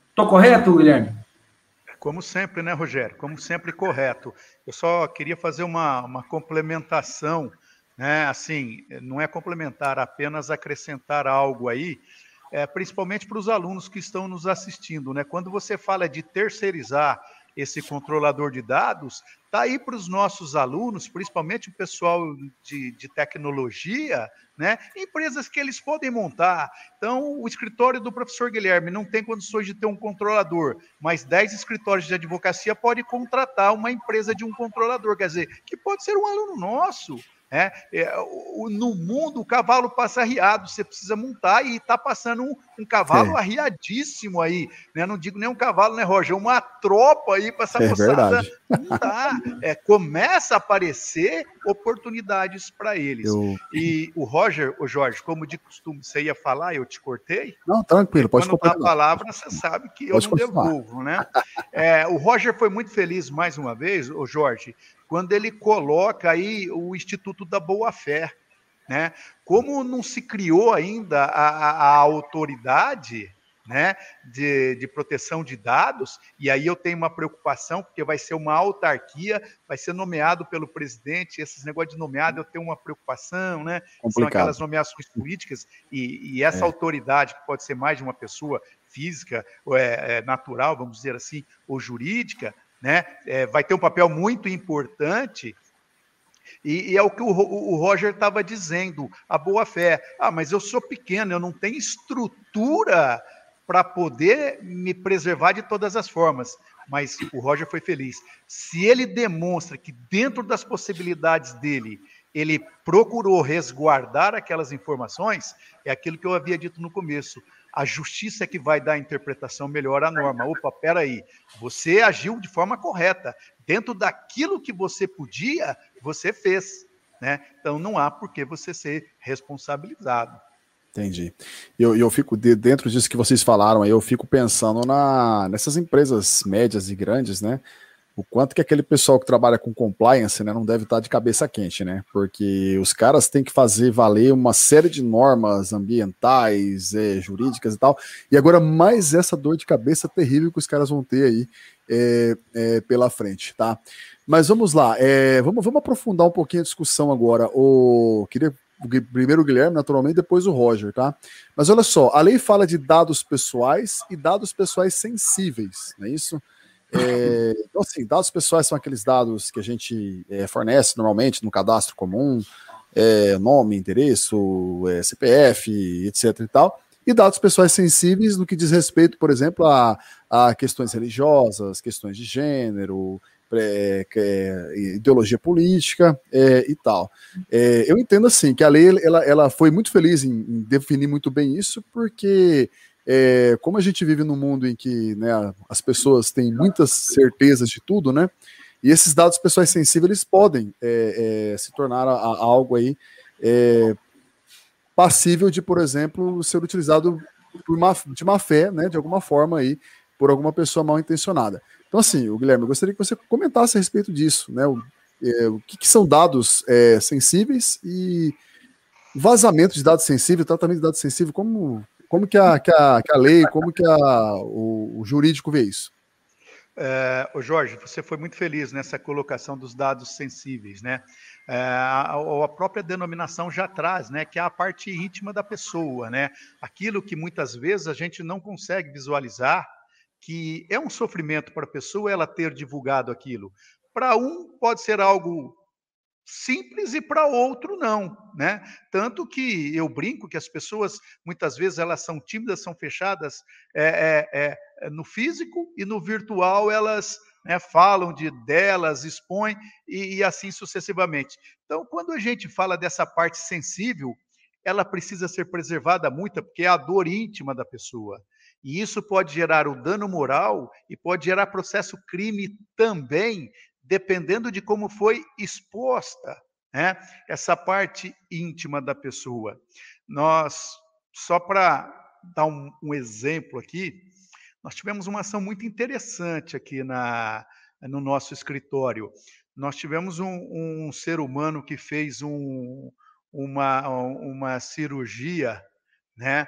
Estou é, correto, Guilherme? Como sempre, né, Rogério? Como sempre, correto. Eu só queria fazer uma, uma complementação, né? Assim, não é complementar, apenas acrescentar algo aí, é, principalmente para os alunos que estão nos assistindo, né? Quando você fala de terceirizar esse controlador de dados, está aí para os nossos alunos, principalmente o pessoal de, de tecnologia, né? empresas que eles podem montar. Então, o escritório do professor Guilherme não tem condições de ter um controlador, mas 10 escritórios de advocacia podem contratar uma empresa de um controlador, quer dizer, que pode ser um aluno nosso. É, é, o, no mundo, o cavalo passa arriado, você precisa montar e está passando um, um cavalo é. arriadíssimo aí. Né? Não digo nem um cavalo, né, Roger? Uma tropa aí para essa é moçada montar. É, começa a aparecer oportunidades para eles. Eu... E o Roger, o Jorge, como de costume, você ia falar, eu te cortei? Não, tranquilo, pode Quando dá a palavra, você sabe que pode eu não continuar. devolvo, né? É, o Roger foi muito feliz mais uma vez, o Jorge, quando ele coloca aí o Instituto da Boa-Fé. Né? Como não se criou ainda a, a, a autoridade né, de, de, proteção de dados, e aí eu tenho uma preocupação, porque vai ser uma autarquia, vai ser nomeado pelo presidente, esses negócios de nomeado, eu tenho uma preocupação, né? Complicado. São aquelas nomeações políticas, e, e essa é. autoridade, que pode ser mais de uma pessoa física, ou é, é natural, vamos dizer assim, ou jurídica, né? É, vai ter um papel muito importante. E, e é o que o, o Roger estava dizendo, a boa fé. Ah, mas eu sou pequeno, eu não tenho estrutura para poder me preservar de todas as formas. Mas o Roger foi feliz. Se ele demonstra que dentro das possibilidades dele, ele procurou resguardar aquelas informações, é aquilo que eu havia dito no começo a justiça é que vai dar a interpretação melhor à norma. Opa, peraí, você agiu de forma correta. Dentro daquilo que você podia, você fez. Né? Então não há por que você ser responsabilizado. Entendi. Eu, eu fico dentro disso que vocês falaram eu fico pensando na, nessas empresas médias e grandes, né? O quanto que aquele pessoal que trabalha com compliance né, não deve estar de cabeça quente, né? Porque os caras têm que fazer valer uma série de normas ambientais, é, jurídicas e tal. E agora, mais essa dor de cabeça terrível que os caras vão ter aí é, é, pela frente, tá? Mas vamos lá, é, vamos, vamos aprofundar um pouquinho a discussão agora. O, queria primeiro o Guilherme, naturalmente, depois o Roger, tá? Mas olha só, a lei fala de dados pessoais e dados pessoais sensíveis, não é isso? É, então, assim, dados pessoais são aqueles dados que a gente é, fornece normalmente no cadastro comum, é, nome, endereço, é, CPF, etc e tal. E dados pessoais sensíveis no que diz respeito, por exemplo, a, a questões religiosas, questões de gênero, é, ideologia política é, e tal. É, eu entendo assim que a lei ela, ela foi muito feliz em, em definir muito bem isso, porque é, como a gente vive num mundo em que né, as pessoas têm muitas certezas de tudo, né? E esses dados pessoais sensíveis podem é, é, se tornar a, a algo aí é, passível de, por exemplo, ser utilizado má, de má fé, né? De alguma forma aí por alguma pessoa mal intencionada. Então, assim, o Guilherme, eu gostaria que você comentasse a respeito disso, né? O, é, o que, que, são dados é, sensíveis e vazamento de dados sensíveis, tratamento de dados sensíveis, como como que a, que a, que a lei, como que a, o, o jurídico vê isso? É, Jorge, você foi muito feliz nessa colocação dos dados sensíveis, né? É, a, a, própria denominação já traz, né, que é a parte íntima da pessoa, né? Aquilo que muitas vezes a gente não consegue visualizar, que é um sofrimento para a pessoa ela ter divulgado aquilo. Para um pode ser algo simples e para outro não, né? Tanto que eu brinco que as pessoas muitas vezes elas são tímidas, são fechadas é, é, é, no físico e no virtual elas né, falam de delas, expõem e, e assim sucessivamente. Então, quando a gente fala dessa parte sensível, ela precisa ser preservada muito, porque é a dor íntima da pessoa. E isso pode gerar o dano moral e pode gerar processo crime também, dependendo de como foi exposta né, essa parte íntima da pessoa. Nós, só para dar um, um, exemplo aqui, nós tivemos uma ação muito interessante aqui na, no nosso escritório. Nós tivemos um, um ser humano que fez um, uma, uma cirurgia né,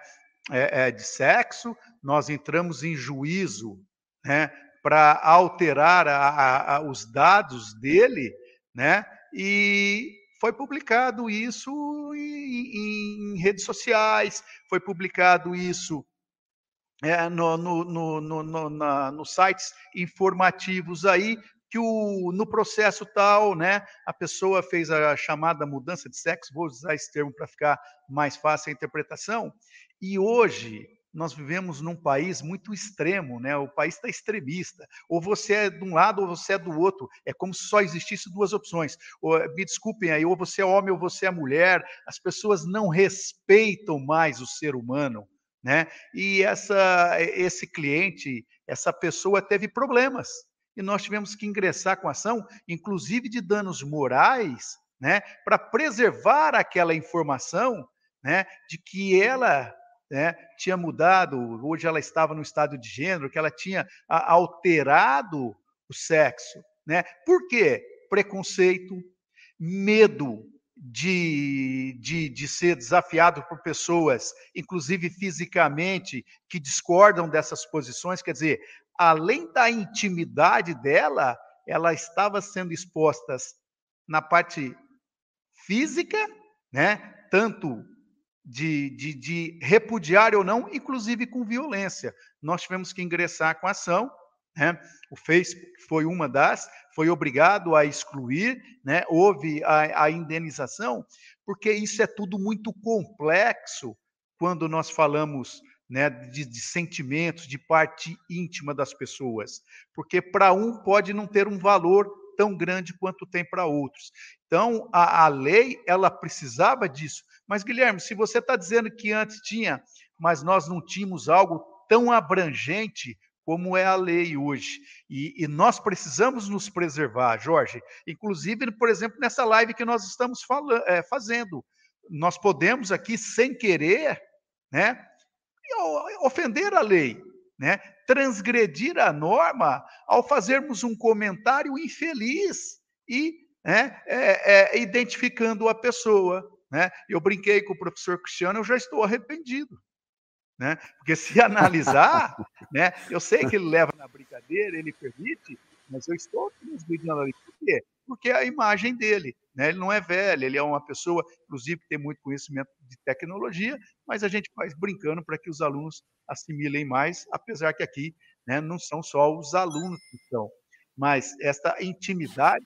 é, é, de sexo, nós entramos em juízo né, para alterar a, a, a, os dados dele, né? E foi publicado isso em, em redes sociais, foi publicado isso é, no, no, no, no, na, nos sites informativos aí, que o, no processo tal, né, a pessoa fez a chamada mudança de sexo, vou usar esse termo para ficar mais fácil a interpretação, e hoje nós vivemos num país muito extremo, né? O país está extremista. Ou você é de um lado ou você é do outro. É como se só existisse duas opções. Ou, me desculpem aí, ou você é homem ou você é mulher. As pessoas não respeitam mais o ser humano, né? E essa, esse cliente, essa pessoa teve problemas e nós tivemos que ingressar com ação, inclusive de danos morais, né? Para preservar aquela informação, né? De que ela né, tinha mudado, hoje ela estava no estado de gênero, que ela tinha alterado o sexo. Né? Por quê? Preconceito, medo de, de, de ser desafiado por pessoas, inclusive fisicamente, que discordam dessas posições. Quer dizer, além da intimidade dela, ela estava sendo exposta na parte física, né? tanto de, de, de repudiar ou não, inclusive com violência. Nós tivemos que ingressar com ação, né? O Facebook foi uma das, foi obrigado a excluir, né? houve a, a, indenização, porque isso é tudo muito complexo quando nós falamos né, de, de sentimentos, de parte íntima das pessoas. Porque para um pode não ter um valor tão grande quanto tem para outros. Então, a, a lei, ela precisava disso. Mas, Guilherme, se você está dizendo que antes tinha, mas nós não tínhamos algo tão abrangente como é a lei hoje. E, e, nós precisamos nos preservar, Jorge. Inclusive, por exemplo, nessa live que nós estamos falando, é, fazendo. Nós podemos aqui, sem querer, né, ofender a lei né, transgredir a norma ao fazermos um comentário infeliz e né, é, é, identificando a pessoa. Né? Eu brinquei com o professor Cristiano, eu já estou arrependido. Né? Porque se analisar, (laughs) né, eu sei que ele leva na brincadeira, ele permite, mas eu estou transgredindo ali. Por quê? Porque é a imagem dele. Né? Ele não é velho, ele é uma pessoa, inclusive, que tem muito conhecimento de tecnologia, mas a gente faz brincando para que os alunos assimilem mais, apesar que aqui né, não são só os alunos que estão. Mas esta intimidade,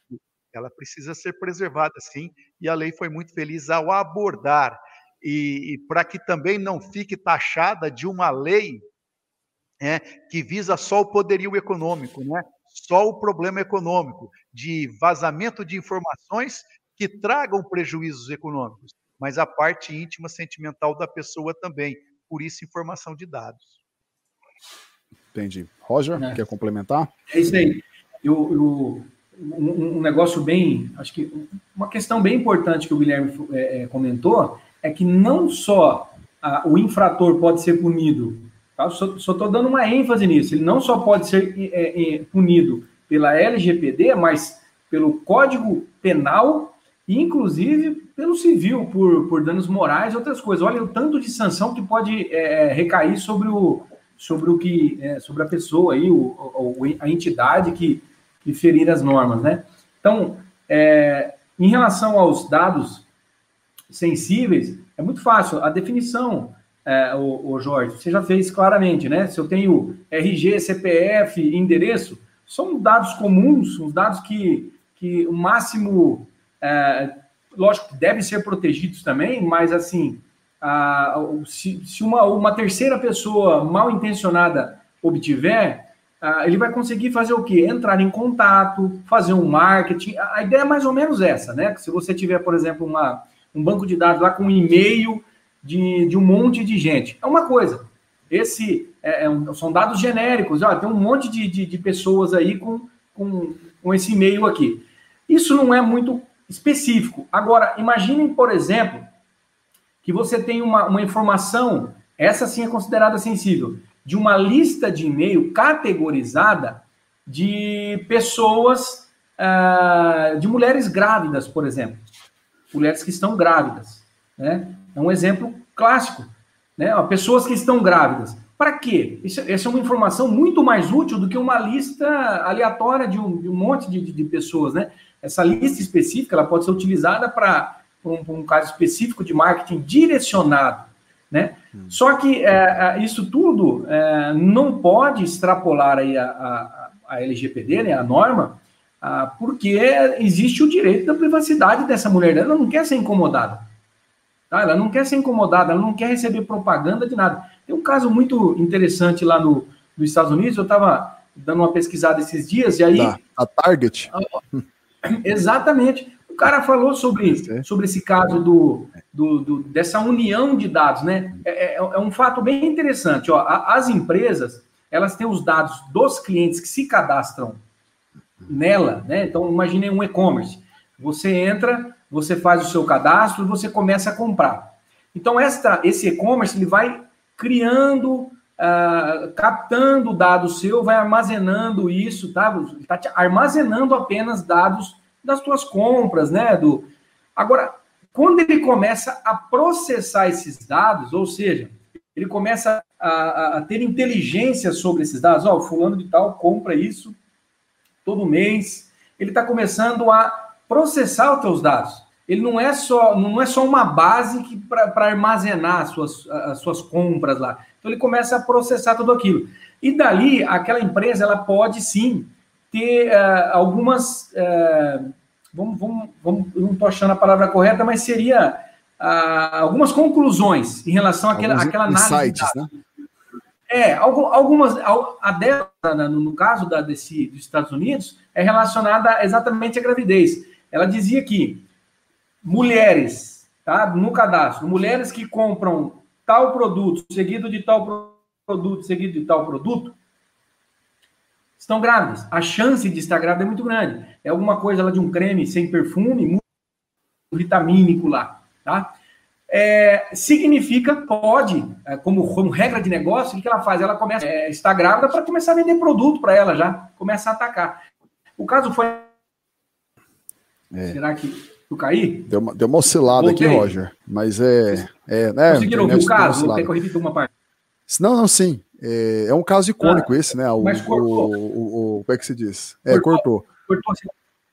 ela precisa ser preservada, sim, e a lei foi muito feliz ao abordar, e, e para que também não fique taxada de uma lei né, que visa só o poderio econômico, né? Só o problema econômico, de vazamento de informações que tragam prejuízos econômicos, mas a parte íntima sentimental da pessoa também, por isso informação de dados. Entendi. Roger, é. quer complementar? É isso aí. Eu, eu, um, um, negócio bem, acho que uma questão bem importante que o Guilherme é, é, comentou é que não só a, o infrator pode ser punido Tá? Só estou dando uma ênfase nisso. Ele não só pode ser é, é, punido pela LGPD, mas pelo Código Penal e, inclusive, pelo civil, por, por danos morais e outras coisas. Olha o tanto de sanção que pode é, é recair sobre o, sobre o que é, sobre a pessoa aí, o, o, a entidade que, que ferir as normas, né? Então, é, em relação aos dados sensíveis, é muito fácil. A definição é, o, o, Jorge, você já fez claramente, né? Se eu tenho RG, CPF, endereço, são dados comuns, os dados que, que o máximo, é, lógico que devem ser protegidos também, mas assim, a, se, se uma, uma terceira pessoa mal intencionada obtiver, a, ele vai conseguir fazer o quê? Entrar em contato, fazer um marketing. A, a ideia é mais ou menos essa, né? Se você tiver, por exemplo, uma, um banco de dados lá com um e-mail de, de um monte de gente. É uma coisa. Esse é, é um, são dados genéricos. Ó, tem um monte de, de, de, pessoas aí com, com, com esse e-mail aqui. Isso não é muito específico. Agora, imaginem, por exemplo, que você tem uma, uma informação, essa sim é considerada sensível, de uma lista de e-mail categorizada de pessoas, uh, de mulheres grávidas, por exemplo. Mulheres que estão grávidas. Né? É um exemplo clássico. Né? Pessoas que estão grávidas. Para quê? Isso, essa é uma informação muito mais útil do que uma lista aleatória de um, de um monte de, de, pessoas. Né? Essa lista específica ela pode ser utilizada para um, um, caso específico de marketing direcionado. Né? Hum. Só que é, é isso tudo é, não pode extrapolar aí a, a, a LGPD, né, a norma, a, porque existe o direito da privacidade dessa mulher. Ela não quer ser incomodada. Tá? Ela não quer ser incomodada, ela não quer receber propaganda de nada. Tem um caso muito interessante lá no, nos Estados Unidos, eu estava dando uma pesquisada esses dias, e aí. Tá. A Target. (laughs) Exatamente. O cara falou sobre, sobre esse caso do, do, do, dessa união de dados, né? É, é, é um fato bem interessante. Ó. As empresas elas têm os dados dos clientes que se cadastram nela, né? Então, imagine um e-commerce. Você entra, você faz o seu cadastro você começa a comprar. Então, esta, esse e-commerce ele vai criando, uh, captando dados seu, vai armazenando isso, tá? Está armazenando apenas dados das suas compras, né? Do... Agora, quando ele começa a processar esses dados, ou seja, ele começa a, a ter inteligência sobre esses dados, ó, oh, fulano de tal compra isso todo mês, ele está começando a processar os teus dados. Ele não é só, não é só uma base para armazenar as suas, as suas compras lá. Então ele começa a processar tudo aquilo. E dali, aquela empresa ela pode sim ter uh, algumas. Uh, vamos, vamos, vamos, não estou achando a palavra correta, mas seria uh, algumas conclusões em relação àquela, àquela análise. Insights, né? É, algumas, a dela, no caso da, desse, dos Estados Unidos, é relacionada exatamente à gravidez. Ela dizia que mulheres, tá? No cadastro, mulheres que compram tal produto, seguido de tal produto, seguido de tal produto, estão grávidas. A chance de estar grávida é muito grande. É alguma coisa lá de um creme sem perfume, muito vitamínico lá, tá? é, significa, pode, é, como, como, regra de negócio, o que ela faz? Ela começa, é, está grávida para começar a vender produto para ela já, começa a atacar. O caso foi. É. Será que eu caí? Deu uma, deu uma oscilada Voltei. aqui, Roger. Mas é. é né, Conseguiram ouvir o caso? Quer que eu repita uma parte? Não, não, sim. É, é um caso icônico ah, esse, né? O, mas cortou. O, o, o, como é que se diz? É, cortou. Cortou. assim.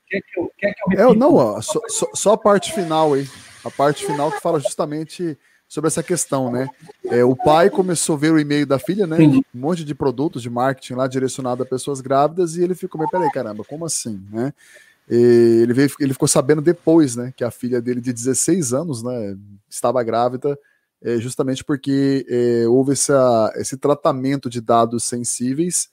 Quer que eu, quer que eu repita? É, não, ó, só, só, só, a parte final aí. A parte final que fala justamente sobre essa questão, né? É, o pai começou a ver o e-mail da filha, né? Um monte de produtos de marketing lá direcionado a pessoas grávidas e ele ficou, mas peraí, caramba, como assim, né? Ele, veio, ele ficou sabendo depois, né, que a filha dele de 16 anos, né, estava grávida é, justamente porque é, houve essa, esse tratamento de dados sensíveis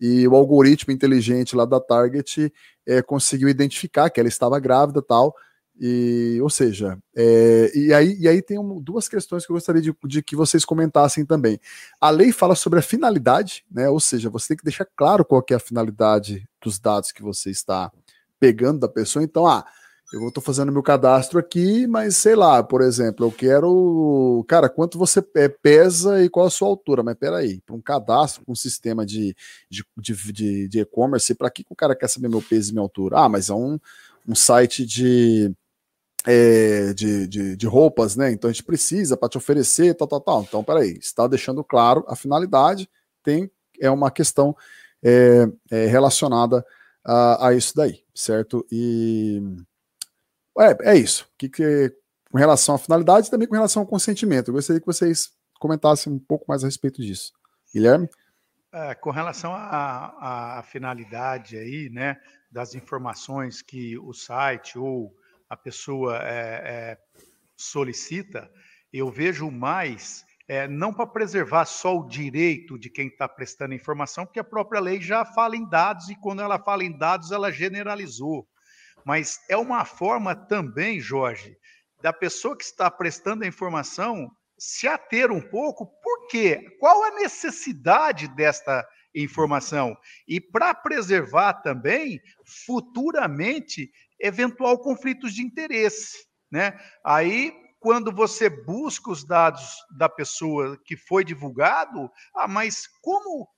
e o algoritmo inteligente lá da Target é, conseguiu identificar que ela estava grávida tal. E, ou seja, é, e, aí, e aí tem um, duas questões que eu gostaria de, de, que vocês comentassem também. A lei fala sobre a finalidade, né? Ou seja, você tem que deixar claro qual é a finalidade dos dados que você está pegando da pessoa. Então, ah, eu estou fazendo meu cadastro aqui, mas sei lá, por exemplo, eu quero, cara, quanto você pesa e qual a sua altura? Mas peraí, para um cadastro, um sistema de, e-commerce, para que o cara quer saber meu peso e minha altura? Ah, mas é um, um site de, é, de, de, de, roupas, né? Então a gente precisa para te oferecer, tal, tal, tal. Então, peraí, está deixando claro a finalidade, tem, é uma questão é, é relacionada a isso daí, certo? E é, é isso. Que, que, com relação à finalidade e também com relação ao consentimento. Eu gostaria que vocês comentassem um pouco mais a respeito disso. Guilherme? É, com relação à, à finalidade aí, né, das informações que o site ou a pessoa é, é, solicita, eu vejo mais é, não para preservar só o direito de quem está prestando informação, porque a própria lei já fala em dados e quando ela fala em dados ela generalizou mas é uma forma também, Jorge, da pessoa que está prestando a informação se ater um pouco, por quê? Qual a necessidade desta informação? E para preservar também, futuramente, eventual conflitos de interesse. Né? Aí, quando você busca os dados da pessoa que foi divulgado, ah, mas como,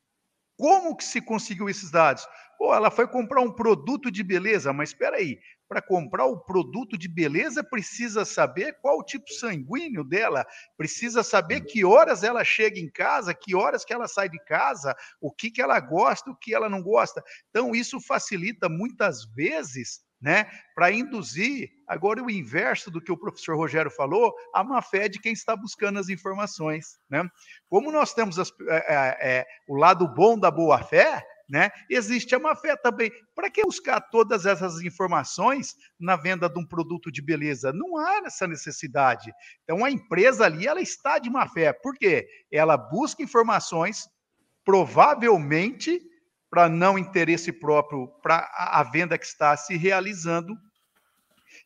como que se conseguiu esses dados? Pô, ela foi comprar um produto de beleza, mas espera aí, para comprar o produto de beleza precisa saber qual o tipo sanguíneo dela, precisa saber que horas ela chega em casa, que horas que ela sai de casa, o que, que ela gosta, o que ela não gosta. Então, isso facilita muitas vezes né, para induzir agora o inverso do que o professor Rogério falou, a má fé de quem está buscando as informações. Né? Como nós temos as, é, é, o lado bom da boa fé, né? Existe a má fé também. Para que buscar todas essas informações na venda de um produto de beleza? Não há essa necessidade. Então a empresa ali ela está de má fé. Por quê? Ela busca informações provavelmente para não interesse próprio para a venda que está se realizando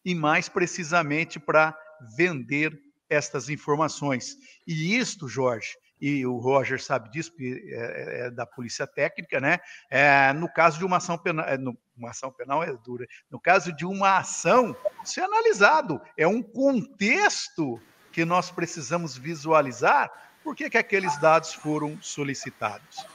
e mais precisamente para vender estas informações. E isto, Jorge, e o Roger sabe disso, é, é, é da polícia técnica, né? É, no caso de uma ação penal, é, uma ação penal é dura. No caso de uma ação, isso é analisado, é um contexto que nós precisamos visualizar por que, que aqueles dados foram solicitados.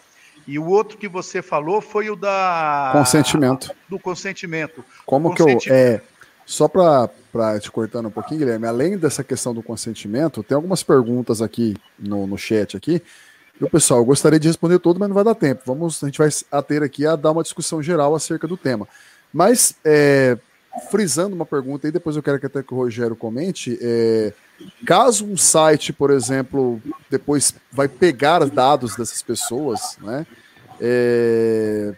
E o outro que você falou foi o da consentimento. Do consentimento. Como consentimento. que eu é só para te cortando um pouquinho, Guilherme, além dessa questão do consentimento, tem algumas perguntas aqui no, no chat aqui. E o pessoal, eu gostaria de responder tudo, mas não vai dar tempo. Vamos, a gente vai ater aqui a dar uma discussão geral acerca do tema. Mas, é, frisando uma pergunta aí, depois eu quero que até que o Rogério comente. É, caso um site, por exemplo, depois vai pegar dados dessas pessoas, né? É,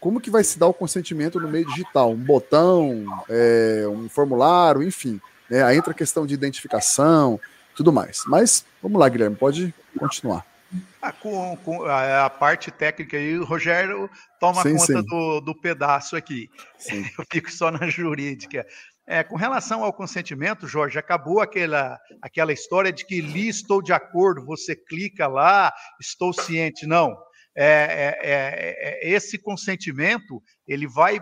como que vai se dar o consentimento no meio digital? Um botão, é, um formulário, enfim. Né? Aí entra a questão de identificação, tudo mais. Mas vamos lá, Guilherme, pode continuar. Ah, com, com a, parte técnica aí, o Rogério toma sim, conta sim. Do, do pedaço aqui. Sim. (laughs) Eu fico só na jurídica. É, com relação ao consentimento, Jorge, acabou aquela, aquela história de que li estou de acordo, você clica lá, estou ciente. Não. É é, é, é, esse consentimento ele vai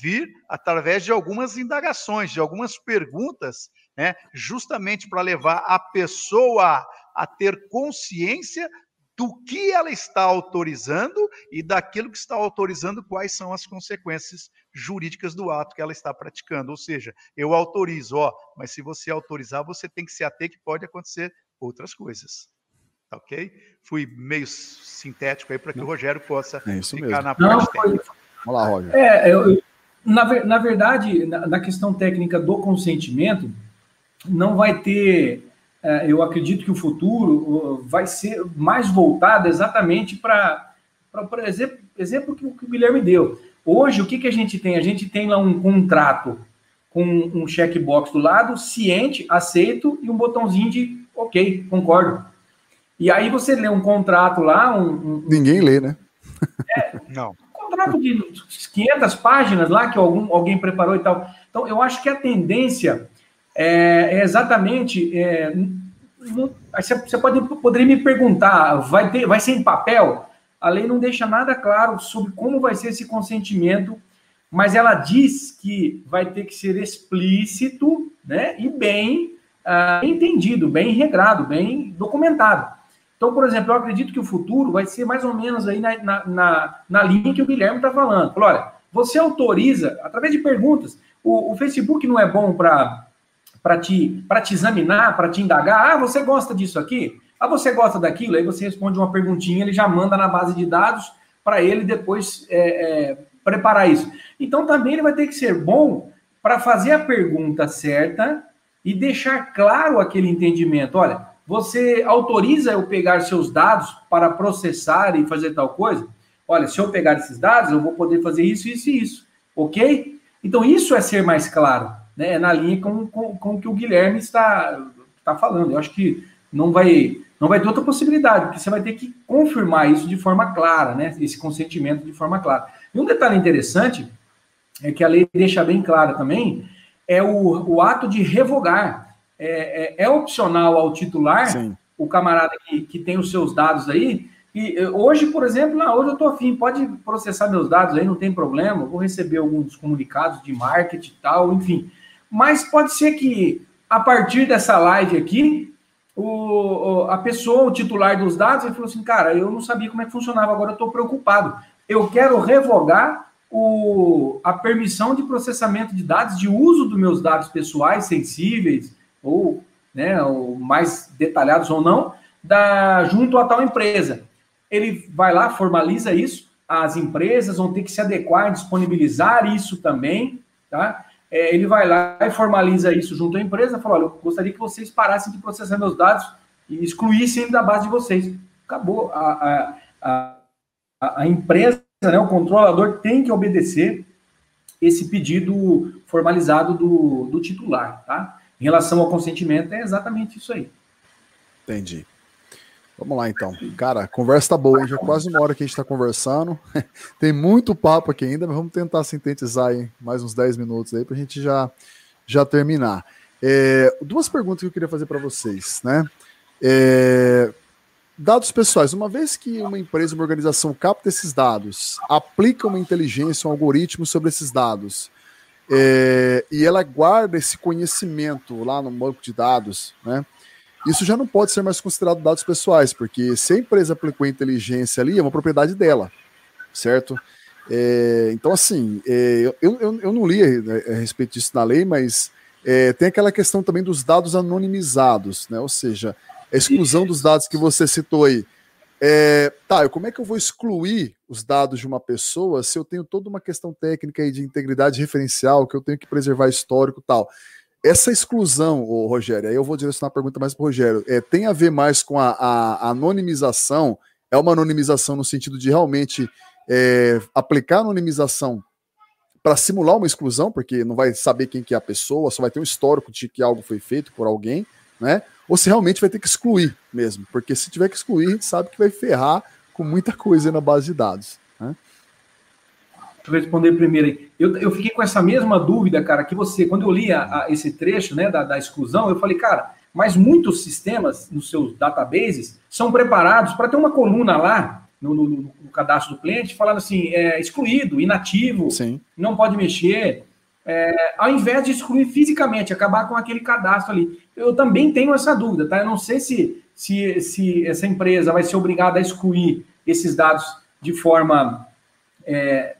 vir através de algumas indagações, de algumas perguntas, né, justamente para levar a pessoa a ter consciência do que ela está autorizando e daquilo que está autorizando, quais são as consequências jurídicas do ato que ela está praticando. Ou seja, eu autorizo, ó, mas se você autorizar, você tem que se ater que pode acontecer outras coisas. Tá ok? Fui meio sintético aí para que o Rogério possa é ficar mesmo. na parte Não, técnica. Vamos lá, Rogério. É, eu, na, na verdade, na, na questão técnica do consentimento, não vai ter eu acredito que o futuro vai ser mais voltado exatamente para, por exemplo, exemplo que o Guilherme deu. Hoje, o que, que a gente tem? A gente tem lá um contrato com um checkbox do lado, ciente, aceito, e um botãozinho de ok, concordo. E aí você lê um contrato lá. Um, um Ninguém lê, né? É, (laughs) não. Um contrato de 500 páginas lá que algum, alguém preparou e tal. Então, eu acho que a tendência é, é exatamente. É, você pode, poderia me perguntar, vai, ter, vai ser em papel? A lei não deixa nada claro sobre como vai ser esse consentimento, mas ela diz que vai ter que ser explícito né, e bem uh, entendido, bem regrado, bem documentado. Então, por exemplo, eu acredito que o futuro vai ser mais ou menos aí na, na, na, na linha que o Guilherme está falando. olha, você autoriza, através de perguntas, o, o Facebook não é bom para para te, te examinar, para te indagar. Ah, você gosta disso aqui? Ah, você gosta daquilo? Aí você responde uma perguntinha, ele já manda na base de dados para ele depois é, é, preparar isso. Então também ele vai ter que ser bom para fazer a pergunta certa e deixar claro aquele entendimento. Olha, você autoriza eu pegar seus dados para processar e fazer tal coisa? Olha, se eu pegar esses dados, eu vou poder fazer isso, isso e isso. Ok? Então, isso é ser mais claro né, na linha com, com, com o que o Guilherme está, está falando. Eu acho que não vai, não vai ter outra possibilidade, porque você vai ter que confirmar isso de forma clara, né, esse consentimento de forma clara. E um detalhe interessante é que a lei deixa bem clara também é o, o ato de revogar. É, é, é opcional ao titular, Sim. o camarada que, que tem os seus dados aí, e hoje, por exemplo, ah, hoje eu estou afim, pode processar meus dados aí, não tem problema, vou receber alguns comunicados de marketing e tal, enfim. Mas pode ser que, a partir dessa live aqui, o, a pessoa, o titular dos dados, ele falou assim, cara, eu não sabia como é que funcionava, agora eu estou preocupado. Eu quero revogar o, a permissão de processamento de dados, de uso dos meus dados pessoais sensíveis, ou, né, ou mais detalhados ou não, da, junto a tal empresa. Ele vai lá, formaliza isso, as empresas vão ter que se adequar, disponibilizar isso também, tá? É, ele vai lá e formaliza isso junto à empresa, fala, olha, eu gostaria que vocês parassem de processar meus dados e excluíssem da base de vocês. Acabou. A, a, a, a empresa, né, o controlador tem que obedecer esse pedido formalizado do, do titular, tá? Em relação ao consentimento, é exatamente isso aí. Entendi. Vamos lá então. Cara, conversa tá boa, hein? Já quase uma hora que a gente tá conversando. (laughs) Tem muito papo aqui ainda, mas vamos tentar sintetizar aí mais uns 10 minutos aí pra gente já, já terminar. É, duas perguntas que eu queria fazer para vocês, né? É, dados pessoais. Uma vez que uma empresa, uma organização capta esses dados, aplica uma inteligência, um algoritmo sobre esses dados, é, e ela guarda esse conhecimento lá no banco de dados, né? Isso já não pode ser mais considerado dados pessoais, porque se a empresa aplicou inteligência ali, é uma propriedade dela, certo? É, então, assim, é, eu, eu, eu, não li a, a, respeito disso na lei, mas é, tem aquela questão também dos dados anonimizados, né? Ou seja, a exclusão dos dados que você citou aí. É, tá, como é que eu vou excluir os dados de uma pessoa se eu tenho toda uma questão técnica aí de integridade referencial, que eu tenho que preservar histórico e tal? Essa exclusão, ô, Rogério, aí eu vou direcionar a pergunta mais para o Rogério, é, tem a ver mais com a, a, anonimização? É uma anonimização no sentido de realmente é, aplicar anonimização para simular uma exclusão, porque não vai saber quem que é a pessoa, só vai ter um histórico de que algo foi feito por alguém, né? Ou se realmente vai ter que excluir mesmo, porque se tiver que excluir, a gente sabe que vai ferrar com muita coisa na base de dados. Né? Deixa eu responder primeiro aí. Eu, eu fiquei com essa mesma dúvida, cara, que você, quando eu li a, a, esse trecho né, da, da exclusão, eu falei, cara, mas muitos sistemas nos seus databases são preparados para ter uma coluna lá no, no, no cadastro do cliente, falando assim, é, excluído, inativo, Sim. não pode mexer, é, ao invés de excluir fisicamente, acabar com aquele cadastro ali. Eu também tenho essa dúvida, tá? Eu não sei se, se, se essa empresa vai ser obrigada a excluir esses dados de forma é,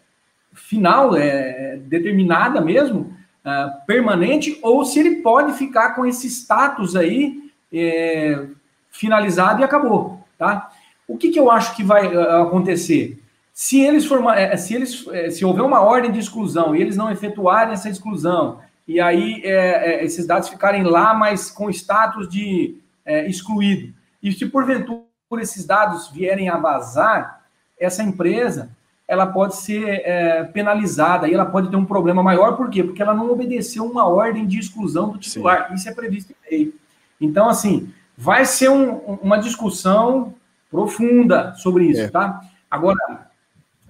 final, é, determinada mesmo, é, permanente, ou se ele pode ficar com esse status aí é, finalizado e acabou, tá? O que, que eu acho que vai é, acontecer? Se eles formar, é, se eles, se houver uma ordem de exclusão e eles não efetuarem essa exclusão, e aí é, esses dados ficarem lá, mas com status de é, excluído, e se porventura esses dados vierem a vazar, essa empresa ela pode ser é, penalizada e ela pode ter um problema maior, por quê? Porque ela não obedeceu uma ordem de exclusão do titular. Sim. Isso é previsto em lei. Então, assim, vai ser um, uma discussão profunda sobre isso, é. tá? Agora,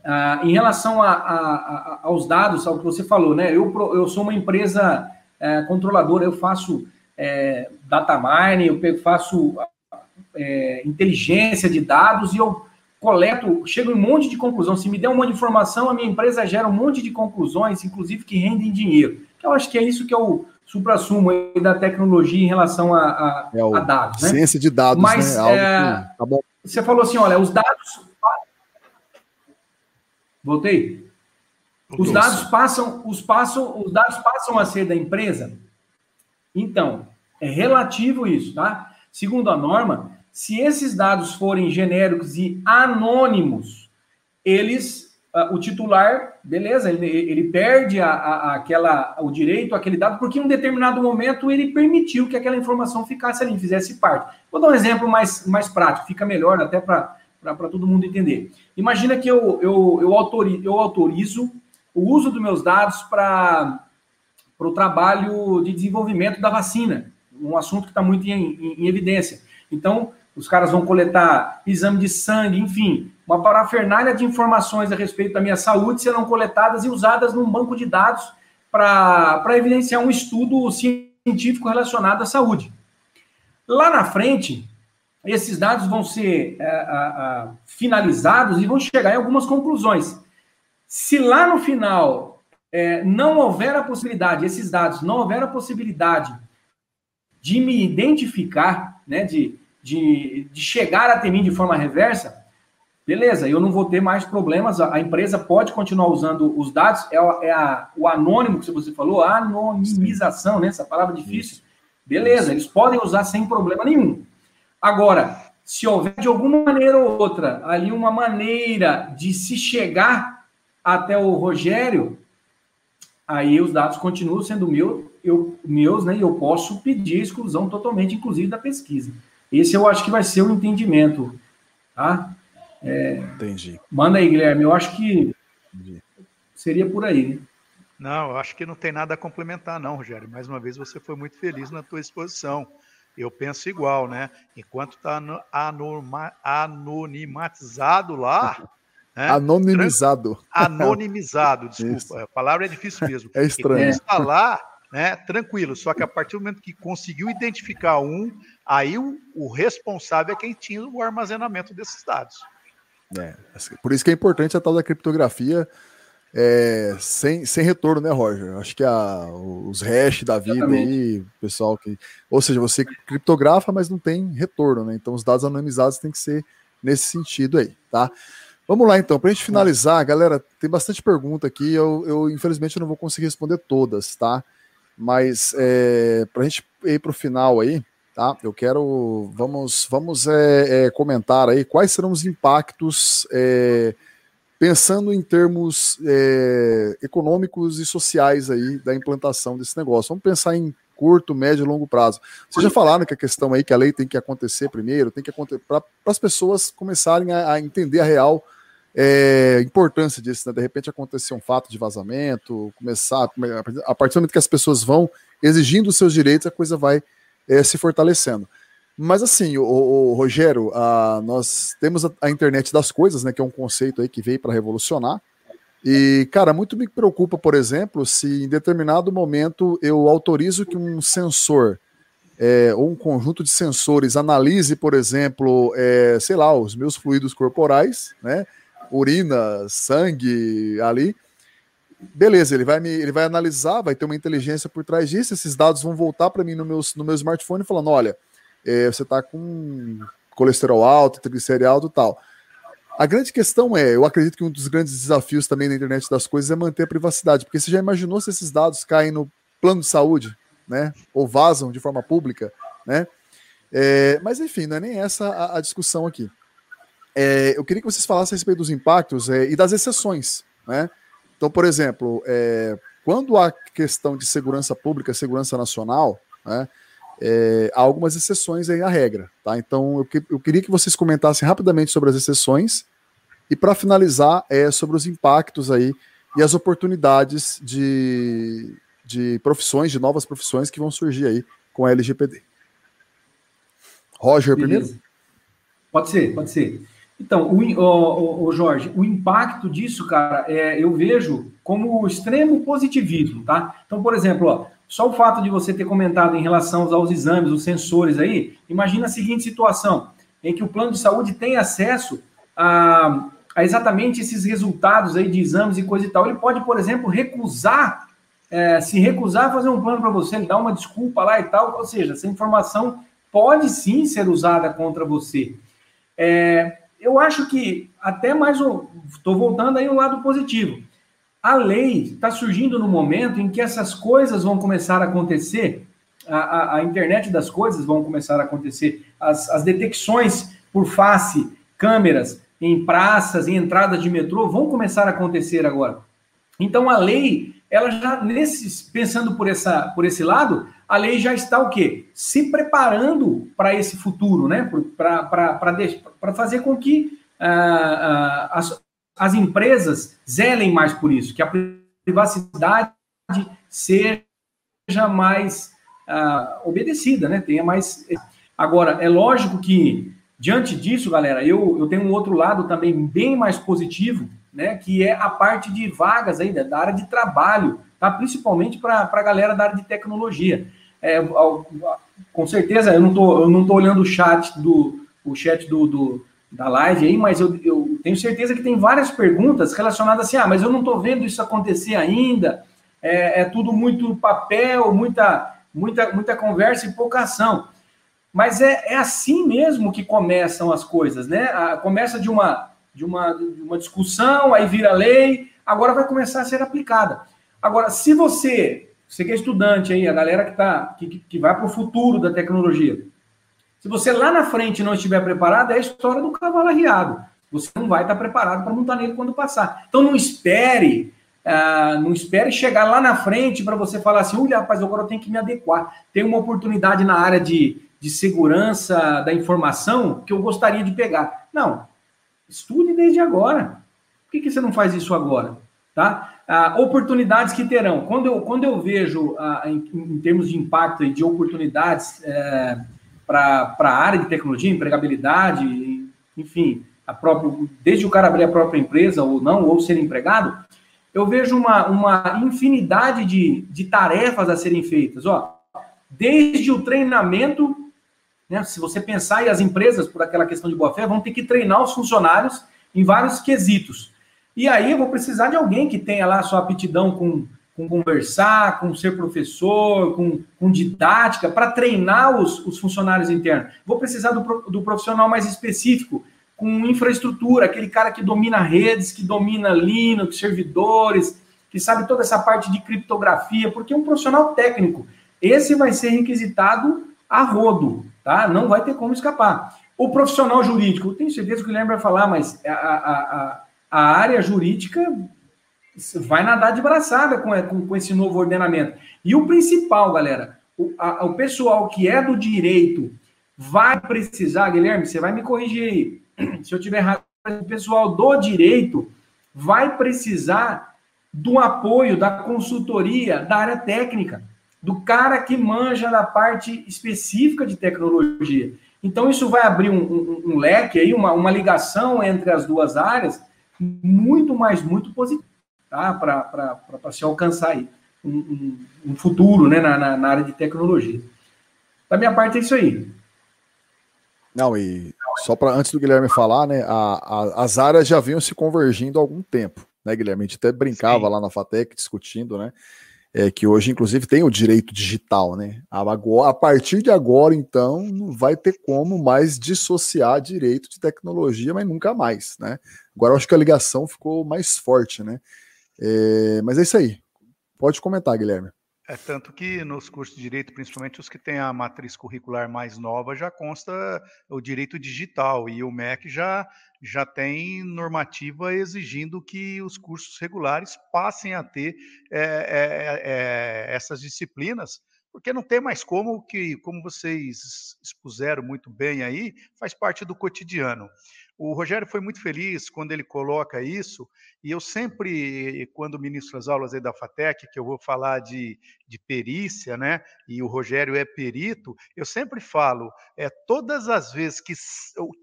ah, em relação a, a, a, aos dados, ao que você falou, né? Eu, eu sou uma empresa é, controladora, eu faço é, data mining, eu faço é, inteligência de dados e eu coleto, chego em um monte de conclusão. Se me der um monte de informação, a minha empresa gera um monte de conclusões, inclusive que rendem dinheiro. Eu acho que é isso que é o supra-sumo da tecnologia em relação a, a, é a dados. Né? Ciência de dados, Mas, né? É, que... tá você falou assim, olha, os dados... Voltei? Os dados passam, os passam, os dados passam a ser da empresa. Então, é relativo isso, tá? Segundo a norma, se esses dados forem genéricos e anônimos, eles, uh, o titular, beleza, ele, ele perde a, a, aquela, o direito àquele dado, porque em um determinado momento ele permitiu que aquela informação ficasse ali, fizesse parte. Vou dar um exemplo mais, mais prático, fica melhor até para todo mundo entender. Imagina que eu, eu, eu, autorizo, eu autorizo o uso dos meus dados para o trabalho de desenvolvimento da vacina, um assunto que está muito em, em, em evidência. Então, os caras vão coletar exame de sangue, enfim, uma parafernália de informações a respeito da minha saúde serão coletadas e usadas num banco de dados para evidenciar um estudo científico relacionado à saúde. Lá na frente, esses dados vão ser é, finalizados e vão chegar em algumas conclusões. Se lá no final é, não houver a possibilidade, esses dados não houver a possibilidade de me identificar, né, de de, de chegar até mim de forma reversa, beleza, eu não vou ter mais problemas, a, a empresa pode continuar usando os dados, é, é a, o anônimo que você falou, a anonimização, né, essa palavra difícil, beleza, eles podem usar sem problema nenhum. Agora, se houver de alguma maneira ou outra ali uma maneira de se chegar até o Rogério, aí os dados continuam sendo meu, eu, meus, né? E eu posso pedir exclusão totalmente, inclusive da pesquisa. Esse eu acho que vai ser o entendimento, tá? É, Entendi. Manda aí, Guilherme. Eu acho que Entendi. seria por aí, né? Não, eu acho que não tem nada a complementar, não, Rogério. Mais uma vez, você foi muito feliz na tua exposição. Eu penso igual, né? Enquanto está anonimatizado lá. (laughs) Né? Anonimizado. Anonimizado, (laughs) desculpa. Isso. A palavra é difícil mesmo. É estranho. Enquanto está lá, né? Tranquilo. Só que a partir do momento que conseguiu identificar um, Aí o, o responsável é quem tinha o armazenamento desses dados. É, por isso que é importante a tal da criptografia é, sem, sem retorno, né, Roger? Acho que a, os hash da vida Exatamente. aí, pessoal que. Ou seja, você criptografa, mas não tem retorno, né? Então os dados anonimizados têm que ser nesse sentido aí, tá? Vamos lá então, para a gente finalizar, galera, tem bastante pergunta aqui. Eu, eu infelizmente não vou conseguir responder todas, tá? Mas é, para a gente ir para o final aí, Tá? Eu quero. Vamos, vamos é, é, comentar aí quais serão os impactos, é, pensando em termos é, econômicos e sociais aí da implantação desse negócio. Vamos pensar em curto, médio e longo prazo. Vocês já falaram que a questão aí que a lei tem que acontecer primeiro, tem que acontecer para as pessoas começarem a, a, entender a real é, importância disso, né? De repente acontecer um fato de vazamento, começar a partir do momento que as pessoas vão exigindo os seus direitos, a coisa vai é, se fortalecendo. Mas assim, o, o Rogério, a, nós temos a, a, internet das coisas, né, que é um conceito aí que veio para revolucionar. E, cara, muito me preocupa, por exemplo, se em determinado momento eu autorizo que um sensor é, ou um conjunto de sensores analise, por exemplo, é, sei lá, os meus fluidos corporais, né? Urina, sangue ali. Beleza, ele vai me, ele vai analisar, vai ter uma inteligência por trás disso. Esses dados vão voltar para mim no meu, no meu smartphone falando: olha, é, você está com colesterol alto, triglicérido alto, tal. A grande questão é, eu acredito que um dos grandes desafios também na internet das coisas é manter a privacidade, porque você já imaginou se esses dados caem no plano de saúde, né? Ou vazam de forma pública, né? É, mas enfim, não é nem essa a, a discussão aqui. É, eu queria que vocês falassem a respeito dos impactos é, e das exceções, né? Então, por exemplo, é, quando há questão de segurança pública, segurança nacional, né? É, há algumas exceções aí à regra, tá? Então eu, que, eu queria que vocês comentassem rapidamente sobre as exceções e para finalizar é sobre os impactos aí e as oportunidades de, de profissões, de novas profissões que vão surgir aí com a LGPD. Roger Beleza. primeiro? Pode ser, pode ser. Então, o, o, o, Jorge, o impacto disso, cara, é, eu vejo como extremo positivismo, tá? Então, por exemplo, ó, só o fato de você ter comentado em relação aos exames, os sensores aí, imagina a seguinte situação, em que o plano de saúde tem acesso a, a exatamente esses resultados aí de exames e coisa e tal. Ele pode, por exemplo, recusar, é, se recusar a fazer um plano para você, ele dá uma desculpa lá e tal, ou seja, essa informação pode sim ser usada contra você. É, eu acho que até mais. Estou voltando aí ao lado positivo. A lei está surgindo no momento em que essas coisas vão começar a acontecer, a, a, a internet das coisas vão começar a acontecer, as, as detecções por face, câmeras em praças, em entradas de metrô, vão começar a acontecer agora. Então a lei, ela já nesses, pensando por essa por esse lado, a lei já está o quê? Se preparando para esse futuro, né? Para fazer com que uh, uh, as, as empresas zelem mais por isso, que a privacidade seja mais uh, obedecida, né? Tenha mais. Agora, é lógico que, diante disso, galera, eu, eu tenho um outro lado também bem mais positivo, né? Que é a parte de vagas né, da área de trabalho, tá? Principalmente para a galera da área de tecnologia. É, com certeza, eu não tô, eu não tô olhando o chat do, o chat do, do da live aí, mas eu, eu, tenho certeza que tem várias perguntas relacionadas assim, ah, mas eu não estou vendo isso acontecer ainda, é, é, tudo muito papel, muita, muita, muita conversa e pouca ação. Mas é, é assim mesmo que começam as coisas, né? A, começa de uma, de, uma, de uma discussão, aí vira lei, agora vai começar a ser aplicada. Agora, se você, você que é estudante aí, a galera que, tá, que, que vai para o futuro da tecnologia, se você lá na frente não estiver preparado, é a história do cavalo arriado. Você não vai estar preparado para montar nele quando passar. Então não espere, uh, não espere chegar lá na frente para você falar assim, olha, rapaz, agora eu tenho que me adequar. Tem uma oportunidade na área de, de segurança da informação que eu gostaria de pegar. Não, estude desde agora. Por que, que você não faz isso agora? Tá? Uh, oportunidades que terão. Quando eu, quando eu vejo, uh, em, em, termos de impacto e de oportunidades, uh, para a área de tecnologia, empregabilidade, enfim, a própria, desde o cara abrir a própria empresa ou não, ou ser empregado, eu vejo uma, uma infinidade de, de tarefas a serem feitas. Ó, desde o treinamento, né, se você pensar, e as empresas, por aquela questão de boa-fé, vão ter que treinar os funcionários em vários quesitos. E aí eu vou precisar de alguém que tenha lá sua aptidão com com conversar, com ser professor, com, com didática, para treinar os, os, funcionários internos. Vou precisar do, do profissional mais específico, com infraestrutura, aquele cara que domina redes, que domina Linux, servidores, que sabe toda essa parte de criptografia, porque é um profissional técnico. Esse vai ser requisitado a rodo, tá? Não vai ter como escapar. O profissional jurídico, tenho certeza que o Guilherme vai falar, mas a, a, a, a área jurídica vai nadar de braçada com, com, com, esse novo ordenamento. E o principal, galera, o, a, o pessoal que é do direito vai precisar, Guilherme, você vai me corrigir aí, se eu tiver errado, o pessoal do direito vai precisar do apoio, da consultoria, da área técnica, do cara que manja da parte específica de tecnologia. Então, isso vai abrir um, um, um leque aí, uma, uma ligação entre as duas áreas muito mais, muito positiva tá? para se alcançar aí um, um, um futuro né? Na, na, na, área de tecnologia. Da minha parte é isso aí. Não, e só para antes do Guilherme falar, né? A, a, as áreas já vinham se convergindo há algum tempo, né, Guilherme? A gente até brincava Sim. lá na FATEC discutindo, né? É, que hoje, inclusive, tem o direito digital, né? Agora, a partir de agora, então, não vai ter como mais dissociar direito de tecnologia, mas nunca mais, né? Agora eu acho que a ligação ficou mais forte, né? É, mas é isso aí. Pode comentar, Guilherme. É tanto que nos cursos de direito, principalmente os que têm a matriz curricular mais nova, já consta o direito digital e o MEC já já tem normativa exigindo que os cursos regulares passem a ter é, é, é, essas disciplinas, porque não tem mais como que, como vocês expuseram muito bem aí, faz parte do cotidiano. O Rogério foi muito feliz quando ele coloca isso, e eu sempre, quando ministro as aulas da FATEC, que eu vou falar de, de perícia, né, e o Rogério é perito, eu sempre falo, é, todas as vezes que,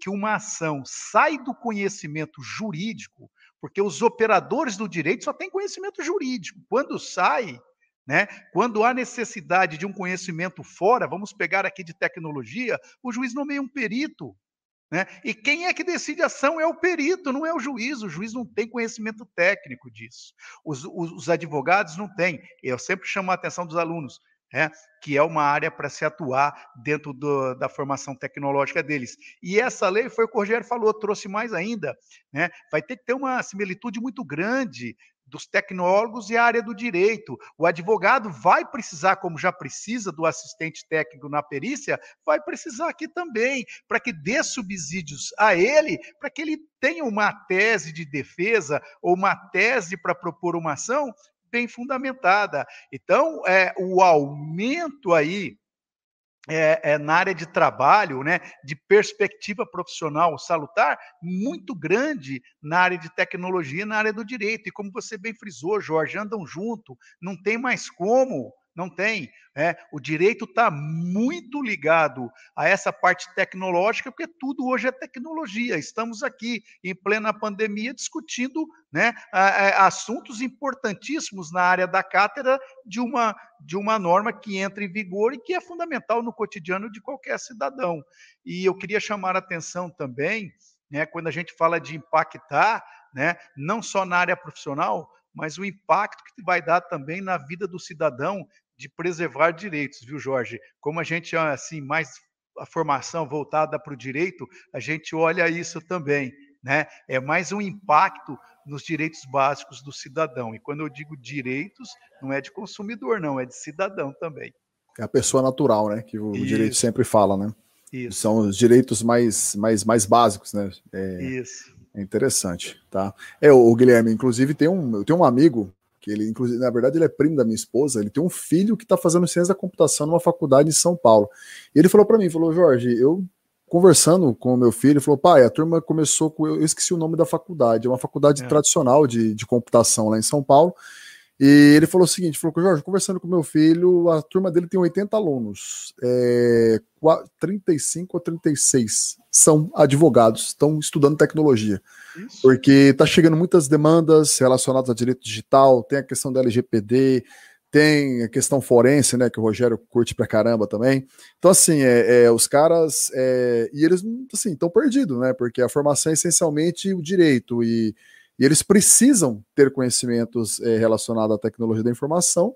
que uma ação sai do conhecimento jurídico, porque os operadores do direito só têm conhecimento jurídico, quando sai, né? Quando há necessidade de um conhecimento fora, vamos pegar aqui de tecnologia, o juiz nomeia um perito. Né? E quem é que decide a ação é o perito, não é o juiz. O juiz não tem conhecimento técnico disso. Os, os, os advogados não têm. Eu sempre chamo a atenção dos alunos. né? que é uma área para se atuar dentro do, da formação tecnológica deles. E essa lei foi o que o Rogério falou, trouxe mais ainda. Né? Vai ter que ter uma similitude muito grande dos tecnólogos e a área do direito. O advogado vai precisar, como já precisa do assistente técnico na perícia, vai precisar aqui também, para que dê subsídios a ele, para que ele tenha uma tese de defesa ou uma tese para propor uma ação bem fundamentada. Então, é, o aumento aí é, é, na área de trabalho, né, de perspectiva profissional salutar, muito grande na área de tecnologia, na área do direito. E como você bem frisou, Jorge, andam junto, não tem mais como não tem. É, o direito está muito ligado a essa parte tecnológica, porque tudo hoje é tecnologia. Estamos aqui em plena pandemia discutindo né, assuntos importantíssimos na área da cátedra de uma, de uma norma que entra em vigor e que é fundamental no cotidiano de qualquer cidadão. E eu queria chamar a atenção também, né, quando a gente fala de impactar, né, não só na área profissional, mas o impacto que vai dar também na vida do cidadão de preservar direitos, viu, Jorge? Como a gente, assim, mais a formação voltada para o direito, a gente olha isso também, né? É mais um impacto nos direitos básicos do cidadão. E quando eu digo direitos, não é de consumidor, não, é de cidadão também. É a pessoa natural, né? Que o isso. direito sempre fala, né? Isso. São os direitos mais, mais, mais básicos, né? É, Isso. É interessante, tá? É, o Guilherme, inclusive, tem um, eu tenho um amigo que ele, inclusive, na verdade, ele é primo da minha esposa, ele tem um filho que está fazendo ciência da computação numa faculdade em São Paulo. E ele falou para mim, falou, Jorge, eu conversando com o meu filho, ele falou, pai, a turma começou com, eu esqueci o nome da faculdade, é uma faculdade é. tradicional de, de computação lá em São Paulo, e ele falou o seguinte: falou, Jorge, conversando com meu filho, a turma dele tem 80 alunos, é, 35 ou 36 são advogados, estão estudando tecnologia. Isso. Porque está chegando muitas demandas relacionadas a direito digital, tem a questão da LGPD, tem a questão forense, né, que o Rogério curte pra caramba também. Então, assim, é, é os caras, é, e eles, assim, estão perdidos, né, porque a formação é essencialmente o direito, e e eles precisam ter conhecimentos é, relacionados à tecnologia da informação,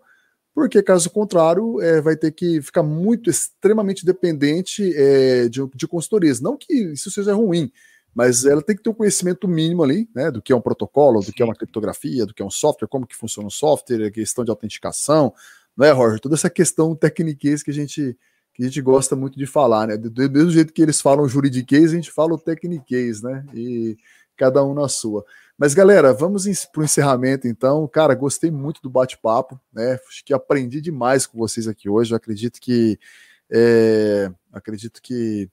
porque caso contrário, é, vai ter que ficar muito, extremamente dependente é, de, de consultorias. Não que isso seja ruim, mas ela tem que ter um conhecimento mínimo ali, né, do que é um protocolo, do que é uma criptografia, do que é um software, como que funciona o software, a questão de autenticação, não é, Roger? Toda essa questão tecniquez que a gente que a gente gosta muito de falar, né? Do, do mesmo jeito que eles falam juridiquês, a gente fala o tecniquez, né? E cada um na sua. Mas, galera, vamos para o encerramento, então. Cara, gostei muito do bate-papo, né? Acho que aprendi demais com vocês aqui hoje. Eu acredito que. É, acredito que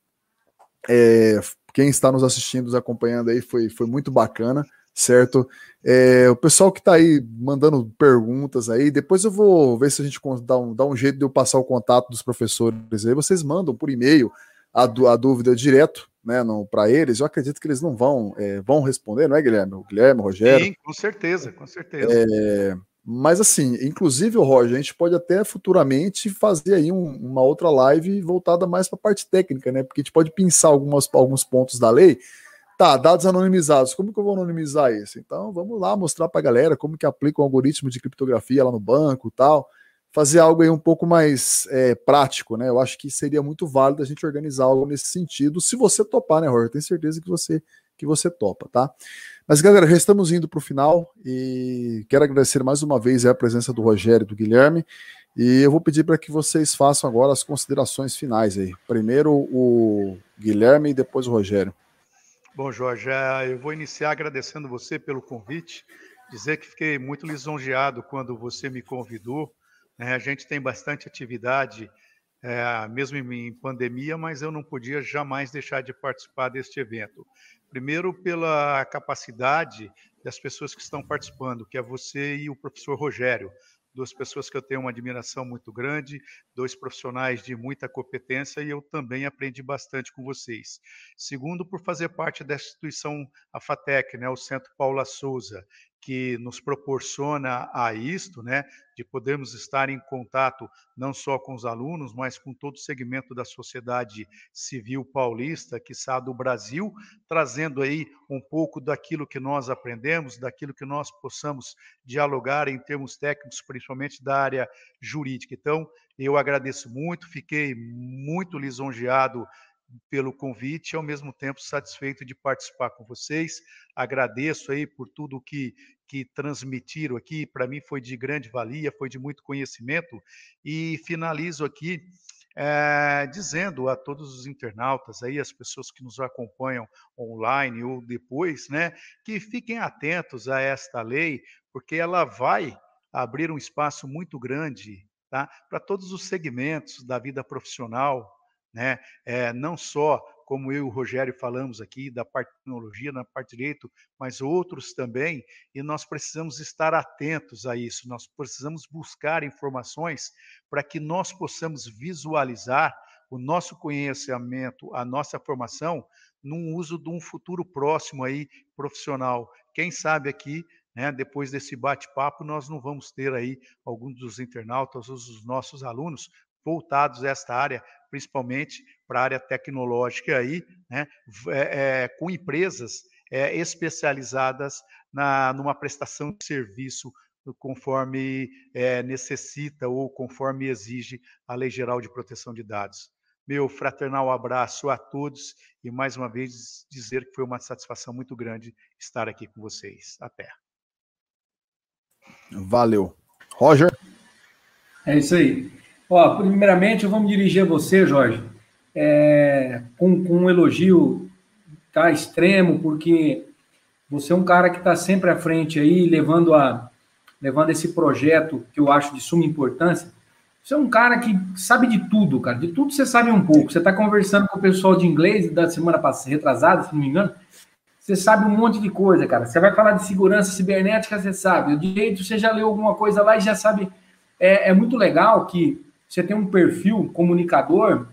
é, quem está nos assistindo, nos acompanhando aí, foi, foi muito bacana, certo? É, o pessoal que está aí mandando perguntas aí, depois eu vou ver se a gente dá um, dá um jeito de eu passar o contato dos professores aí. Vocês mandam por e-mail a, a dúvida direto né, para eles, eu acredito que eles não vão, é, vão responder, não é, Guilherme? O Guilherme, o Rogério. Sim, com certeza, com certeza. É, Mas assim, inclusive, o Roger, a gente pode até futuramente fazer aí um, uma outra live voltada mais para a parte técnica, né? Porque a gente pode pensar algumas, alguns pontos da lei. Tá, dados anonimizados, como que eu vou anonimizar isso? Então, vamos lá mostrar para a galera como que aplica o algoritmo de criptografia lá no banco e tal. Fazer algo aí um pouco mais é, prático, né? Eu acho que seria muito válido a gente organizar algo nesse sentido, se você topar, né, Roger? Tenho certeza que você que você topa, tá? Mas, galera, já estamos indo para o final e quero agradecer mais uma vez a presença do Rogério e do Guilherme. E eu vou pedir para que vocês façam agora as considerações finais aí. Primeiro o Guilherme e depois o Rogério. Bom, Jorge, é, eu vou iniciar agradecendo você pelo convite, dizer que fiquei muito lisonjeado quando você me convidou. Né? A gente tem bastante atividade, é, mesmo em pandemia, mas eu não podia jamais deixar de participar deste evento. Primeiro, pela capacidade das pessoas que estão participando, que é você e o professor Rogério, duas pessoas que eu tenho uma admiração muito grande, dois profissionais de muita competência e eu também aprendi bastante com vocês. Segundo, por fazer parte da instituição, a FATEC, né, o Centro Paula Souza, que nos proporciona a isto, né, de podermos estar em contato não só com os alunos, mas com todo o segmento da sociedade civil paulista, que está do Brasil, trazendo aí um pouco daquilo que nós aprendemos, daquilo que nós possamos dialogar em termos técnicos, principalmente da área jurídica. Então, eu agradeço muito, fiquei muito lisonjeado pelo convite e ao mesmo tempo satisfeito de participar com vocês. Agradeço aí por tudo que que transmitiram aqui, para mim foi de grande valia, foi de muito conhecimento e finalizo aqui é, dizendo a todos os internautas aí, as pessoas que nos acompanham online ou depois, né, que fiquem atentos a esta lei, porque ela vai abrir um espaço muito grande, tá, para todos os segmentos da vida profissional, né? É, não só como eu e o Rogério falamos aqui, da parte de tecnologia, na parte direito, mas outros também, e nós precisamos estar atentos a isso, nós precisamos buscar informações para que nós possamos visualizar o nosso conhecimento, a nossa formação, num uso de um futuro próximo aí profissional. Quem sabe aqui né, depois desse bate-papo, nós não vamos ter aí alguns dos internautas, os nossos alunos, voltados a esta área, principalmente para a área tecnológica aí, né, é, é, com empresas é, especializadas na, numa prestação de serviço conforme é, necessita ou conforme exige a Lei Geral de Proteção de Dados. Meu fraternal abraço a todos e mais uma vez dizer que foi uma satisfação muito grande estar aqui com vocês. Até. Valeu. Roger? É isso aí. Ó, primeiramente, eu vou me dirigir a você, Jorge, é, com, com, um elogio tá, extremo, porque você é um cara que está sempre à frente aí, levando, a, levando esse projeto que eu acho de suma importância. Você é um cara que sabe de tudo, cara. De tudo você sabe um pouco. Você está conversando com o pessoal de inglês da semana passada, retrasada, se não me engano. Você sabe um monte de coisa, cara. Você vai falar de segurança cibernética, você sabe. O direito, você já leu alguma coisa lá e já sabe. É, é muito legal que você tem um perfil comunicador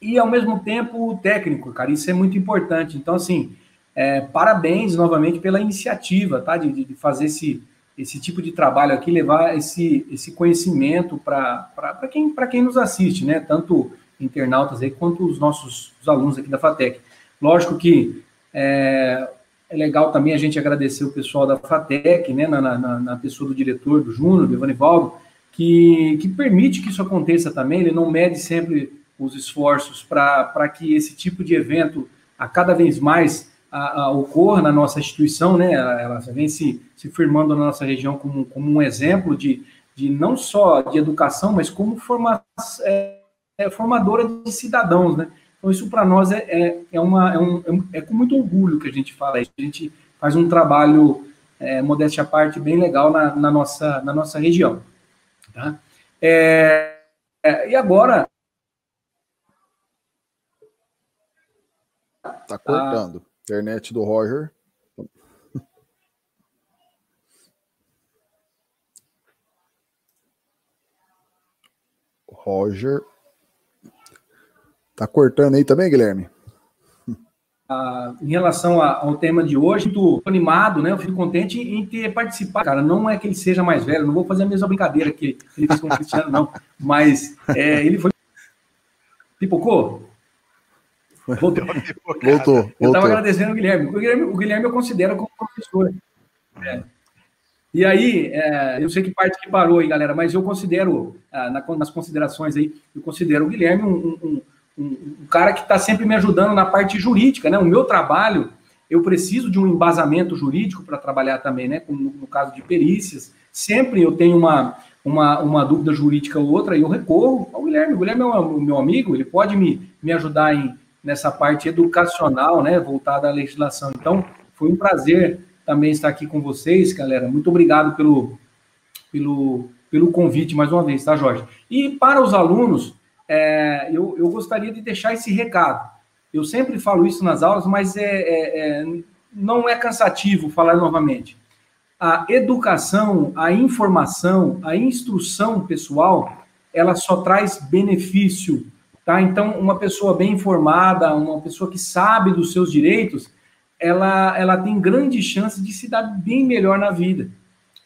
e, ao mesmo tempo, técnico, cara. Isso é muito importante. Então, assim, é, parabéns novamente pela iniciativa, tá? De, de, fazer esse, esse tipo de trabalho aqui, levar esse, esse conhecimento para quem, quem nos assiste, né? Tanto internautas aí quanto os nossos os alunos aqui da FATEC. Lógico que é, é, legal também a gente agradecer o pessoal da FATEC, né? Na, na, na pessoa do diretor, do Júnior, do Ivanivaldo, que, que permite que isso aconteça também, ele não mede sempre os esforços para que esse tipo de evento a cada vez mais a, a, ocorra na nossa instituição, né? Ela, ela, vem se, se firmando na nossa região como, como um exemplo de, de não só de educação, mas como forma, é, é formadora de cidadãos, né? Então, isso para nós é, é, é, uma, é, um, é, com muito orgulho que a gente fala isso. A gente faz um trabalho, é, modéstia à parte, bem legal na, na, nossa, na nossa região. Tá? É, é, e agora. Tá cortando. A... Internet do Roger. Roger. Tá cortando aí também, Guilherme? A, em relação a, ao tema de hoje, muito animado, né? Eu fico contente em ter participado. Cara, não é que ele seja mais velho, não vou fazer a mesma brincadeira que ele fez com o Cristiano, não. Mas é, ele foi. Pipocou? Voltou. voltou. Eu estava agradecendo o Guilherme. O Guilherme, o Guilherme eu considero como professor. É. E aí, é, eu sei que parte que parou aí, galera, mas eu considero, ah, nas considerações aí, eu considero o Guilherme um, um, um, um cara que está sempre me ajudando na parte jurídica, né? O meu trabalho, eu preciso de um embasamento jurídico para trabalhar também, né? Como no, caso de perícias, sempre eu tenho uma, uma, uma dúvida jurídica ou outra e eu recorro ao Guilherme. O Guilherme é o meu amigo, ele pode me, me ajudar em, nessa parte educacional, né? Voltada à legislação. Então, foi um prazer também estar aqui com vocês, galera. Muito obrigado pelo, pelo, pelo convite mais uma vez, tá, Jorge? E para os alunos, é, eu, eu gostaria de deixar esse recado. Eu sempre falo isso nas aulas, mas é, é, é não é cansativo falar novamente. A educação, a informação, a instrução pessoal, ela só traz benefício, tá? Então, uma pessoa bem informada, uma pessoa que sabe dos seus direitos, ela, ela tem grande chance de se dar bem melhor na vida,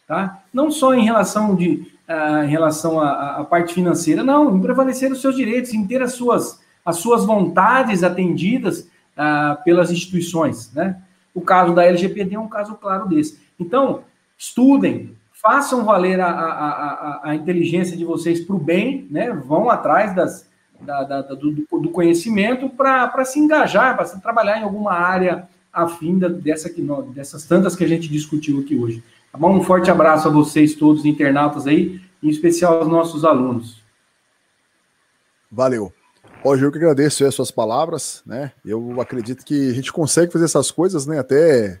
tá? Não só em relação de uh, em relação à, à, parte financeira, não, em prevalecer os seus direitos, em ter as suas as suas vontades atendidas uh, pelas instituições, né? O caso da LGPD é um caso claro desse. Então, estudem, façam valer a, a, a, a inteligência de vocês para o bem, né? Vão atrás das, da, da, do, do, conhecimento para se engajar, para trabalhar em alguma área a fim dessa que dessas tantas que a gente discutiu aqui hoje. Tá bom? Um forte abraço a vocês todos, internautas aí, em especial aos nossos alunos. Valeu. Hoje eu que agradeço as suas palavras, né? Eu acredito que a gente consegue fazer essas coisas, né? Até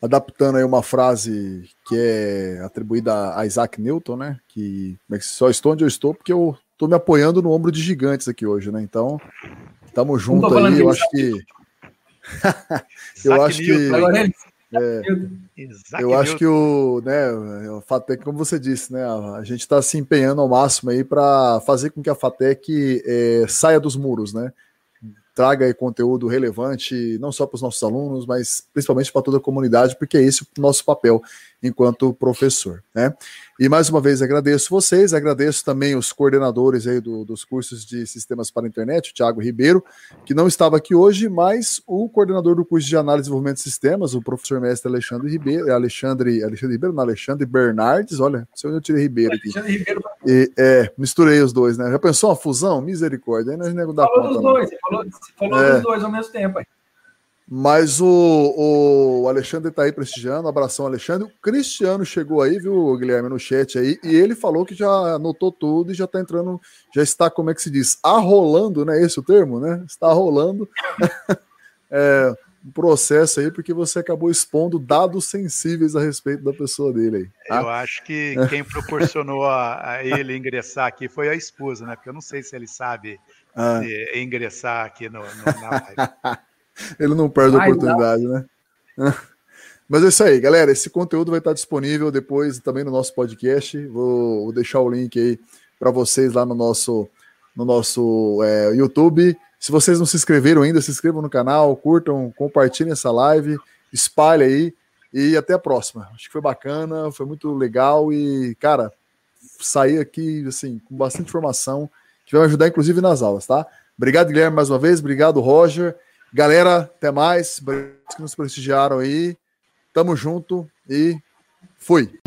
adaptando aí uma frase que é atribuída a Isaac Newton, né? Que é só estou onde eu estou porque eu estou me apoiando no ombro de gigantes aqui hoje, né? Então, estamos juntos aí. Eu (laughs) acho que eu acho que. É, eu acho que o, né, o Fatec, como você disse, né, a gente está se empenhando ao máximo aí para fazer com que a Fatec é, saia dos muros, né? Traga conteúdo relevante, não só para os nossos alunos, mas principalmente para toda a comunidade, porque é esse o nosso papel enquanto professor, né? E mais uma vez agradeço vocês, agradeço também os coordenadores aí do, dos cursos de sistemas para a internet, o Thiago Ribeiro, que não estava aqui hoje, mas o coordenador do curso de análise e desenvolvimento de sistemas, o professor mestre Alexandre Ribeiro, Alexandre, Alexandre Ribeiro, não, Alexandre Bernardes, olha, onde eu tirei Ribeiro aqui. Alexandre Ribeiro. E, é, misturei os dois, né? Já pensou uma fusão? Misericórdia, aí nós nego dá falou conta. Dos dois, falou, falou é. dos dois ao mesmo tempo aí. Mas o, o Alexandre está aí prestigiando, abração Alexandre. O Cristiano chegou aí, viu, Guilherme, no chat aí, e ele falou que já anotou tudo e já está entrando, já está, como é que se diz? Arrolando, né? Esse é o termo, né? Está rolando (laughs) é, um processo aí, porque você acabou expondo dados sensíveis a respeito da pessoa dele aí. Tá? Eu acho que quem proporcionou a, a, ele ingressar aqui foi a esposa, né? Porque eu não sei se ele sabe ah. ingressar aqui no, no na live. (laughs) Ele não perde a oportunidade, não. né? (laughs) Mas é isso aí, galera. Esse conteúdo vai estar disponível depois também no nosso podcast. Vou, vou deixar o link aí para vocês lá no nosso, no nosso é, YouTube. Se vocês não se inscreveram ainda, se inscrevam no canal, curtam, compartilhem essa live, espalhe aí e até a próxima. Acho que foi bacana, foi muito legal e, cara, sair aqui assim com bastante informação que vai me ajudar inclusive nas aulas, tá? Obrigado, Guilherme, mais uma vez. Obrigado, Roger. Galera, até mais. Obrigado que nos prestigiaram aí. Tamo junto e fui.